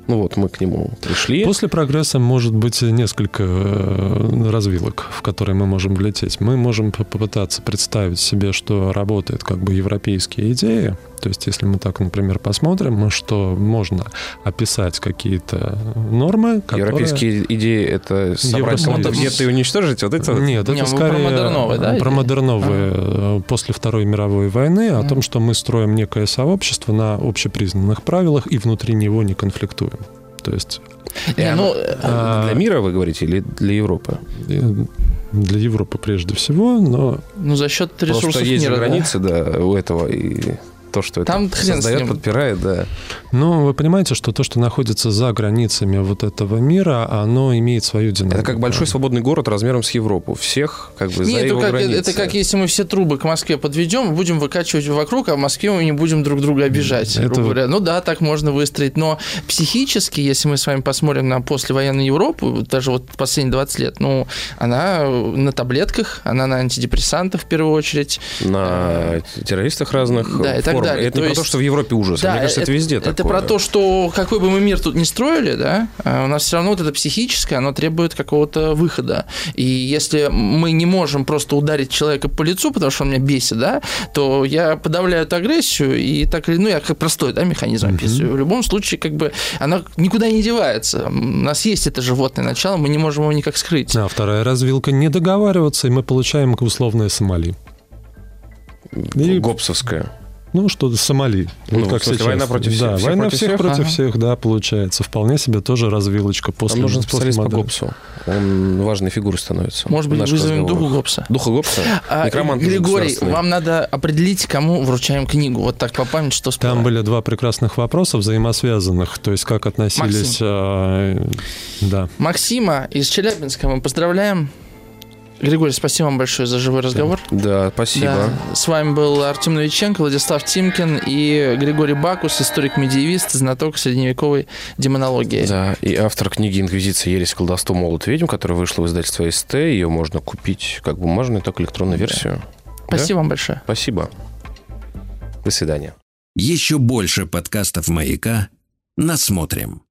Ну вот, мы к нему пришли. После прогресса может быть несколько э, развилок, в которые мы можем влететь. Мы можем попытаться представить себе, что работает как бы европейские идеи, то есть, если мы так, например, посмотрим, что можно описать какие-то нормы, которые... Европейские идеи — это собрать кого-то где-то и уничтожить? Вот это Нет, это Не, скорее про модерновые, да? Про модерновые ага. Э, после Второй мировой войны, ага. о том, что мы строим некое сообщество на общепризнанных правилах и внутри него не конфликтуем. То есть... Не, ну, а, для мира, вы говорите, или для Европы? Для Европы прежде всего, но... Ну, за счет ресурсов Просто есть мира, границы, да? да, у этого, и то, что Там это создает, подпирает, да. Ну, вы понимаете, что то, что находится за границами вот этого мира, оно имеет свою динамику. Это как большой свободный город размером с Европу. Всех как бы Нет, за его как, границы. Это как если мы все трубы к Москве подведем, будем выкачивать вокруг, а в Москве мы не будем друг друга обижать. Это... Говоря. Ну да, так можно выстроить. Но психически, если мы с вами посмотрим на послевоенную Европу, даже вот последние 20 лет, ну, она на таблетках, она на антидепрессантах в первую очередь. На террористах разных, да, и так далее. Это не про то, что в Европе ужас. Да, Мне кажется, это, везде Это такое. про то, что какой бы мы мир тут ни строили, да, а у нас все равно вот это психическое, оно требует какого-то выхода. И если мы не можем просто ударить человека по лицу, потому что он меня бесит, да, то я подавляю эту агрессию, и так, ну, я как простой, да, механизм описываю. В любом случае, как бы, она никуда не девается. У нас есть это животное начало, мы не можем его никак скрыть. А вторая развилка – не договариваться, и мы получаем условное Сомали. И- Гопсовская. Ну, что Сомали. Ну, Вот в смысле, война против всех- Да, всех война против всех всех? против Ага. всех, да, получается. Вполне себе тоже развилочка после Нам нужен после специалист по. Гопсу. Он важной фигурой становится. Может быть, вызовем духу Гопса. Духа Гопса? А, Некромант Григорий, вам надо определить, кому вручаем книгу. Вот так по памяти, что Там всплывает. были два прекрасных вопроса взаимосвязанных, то есть как относились... э, да. Максима из Челябинска мы поздравляем. Григорий, спасибо вам большое за живой разговор. Да, спасибо. Да. С вами был Артем Новиченко, Владислав Тимкин и Григорий Бакус, историк-медиевист, знаток средневековой демонологии. Да, и автор книги «Инквизиция, ересь, колдовство, молот, ведьм», которая вышла в издательстве СТ. Ее можно купить как бумажную, так и электронную версию. Спасибо вам большое. Спасибо. До свидания. Еще больше подкастов «Маяка» насмотрим.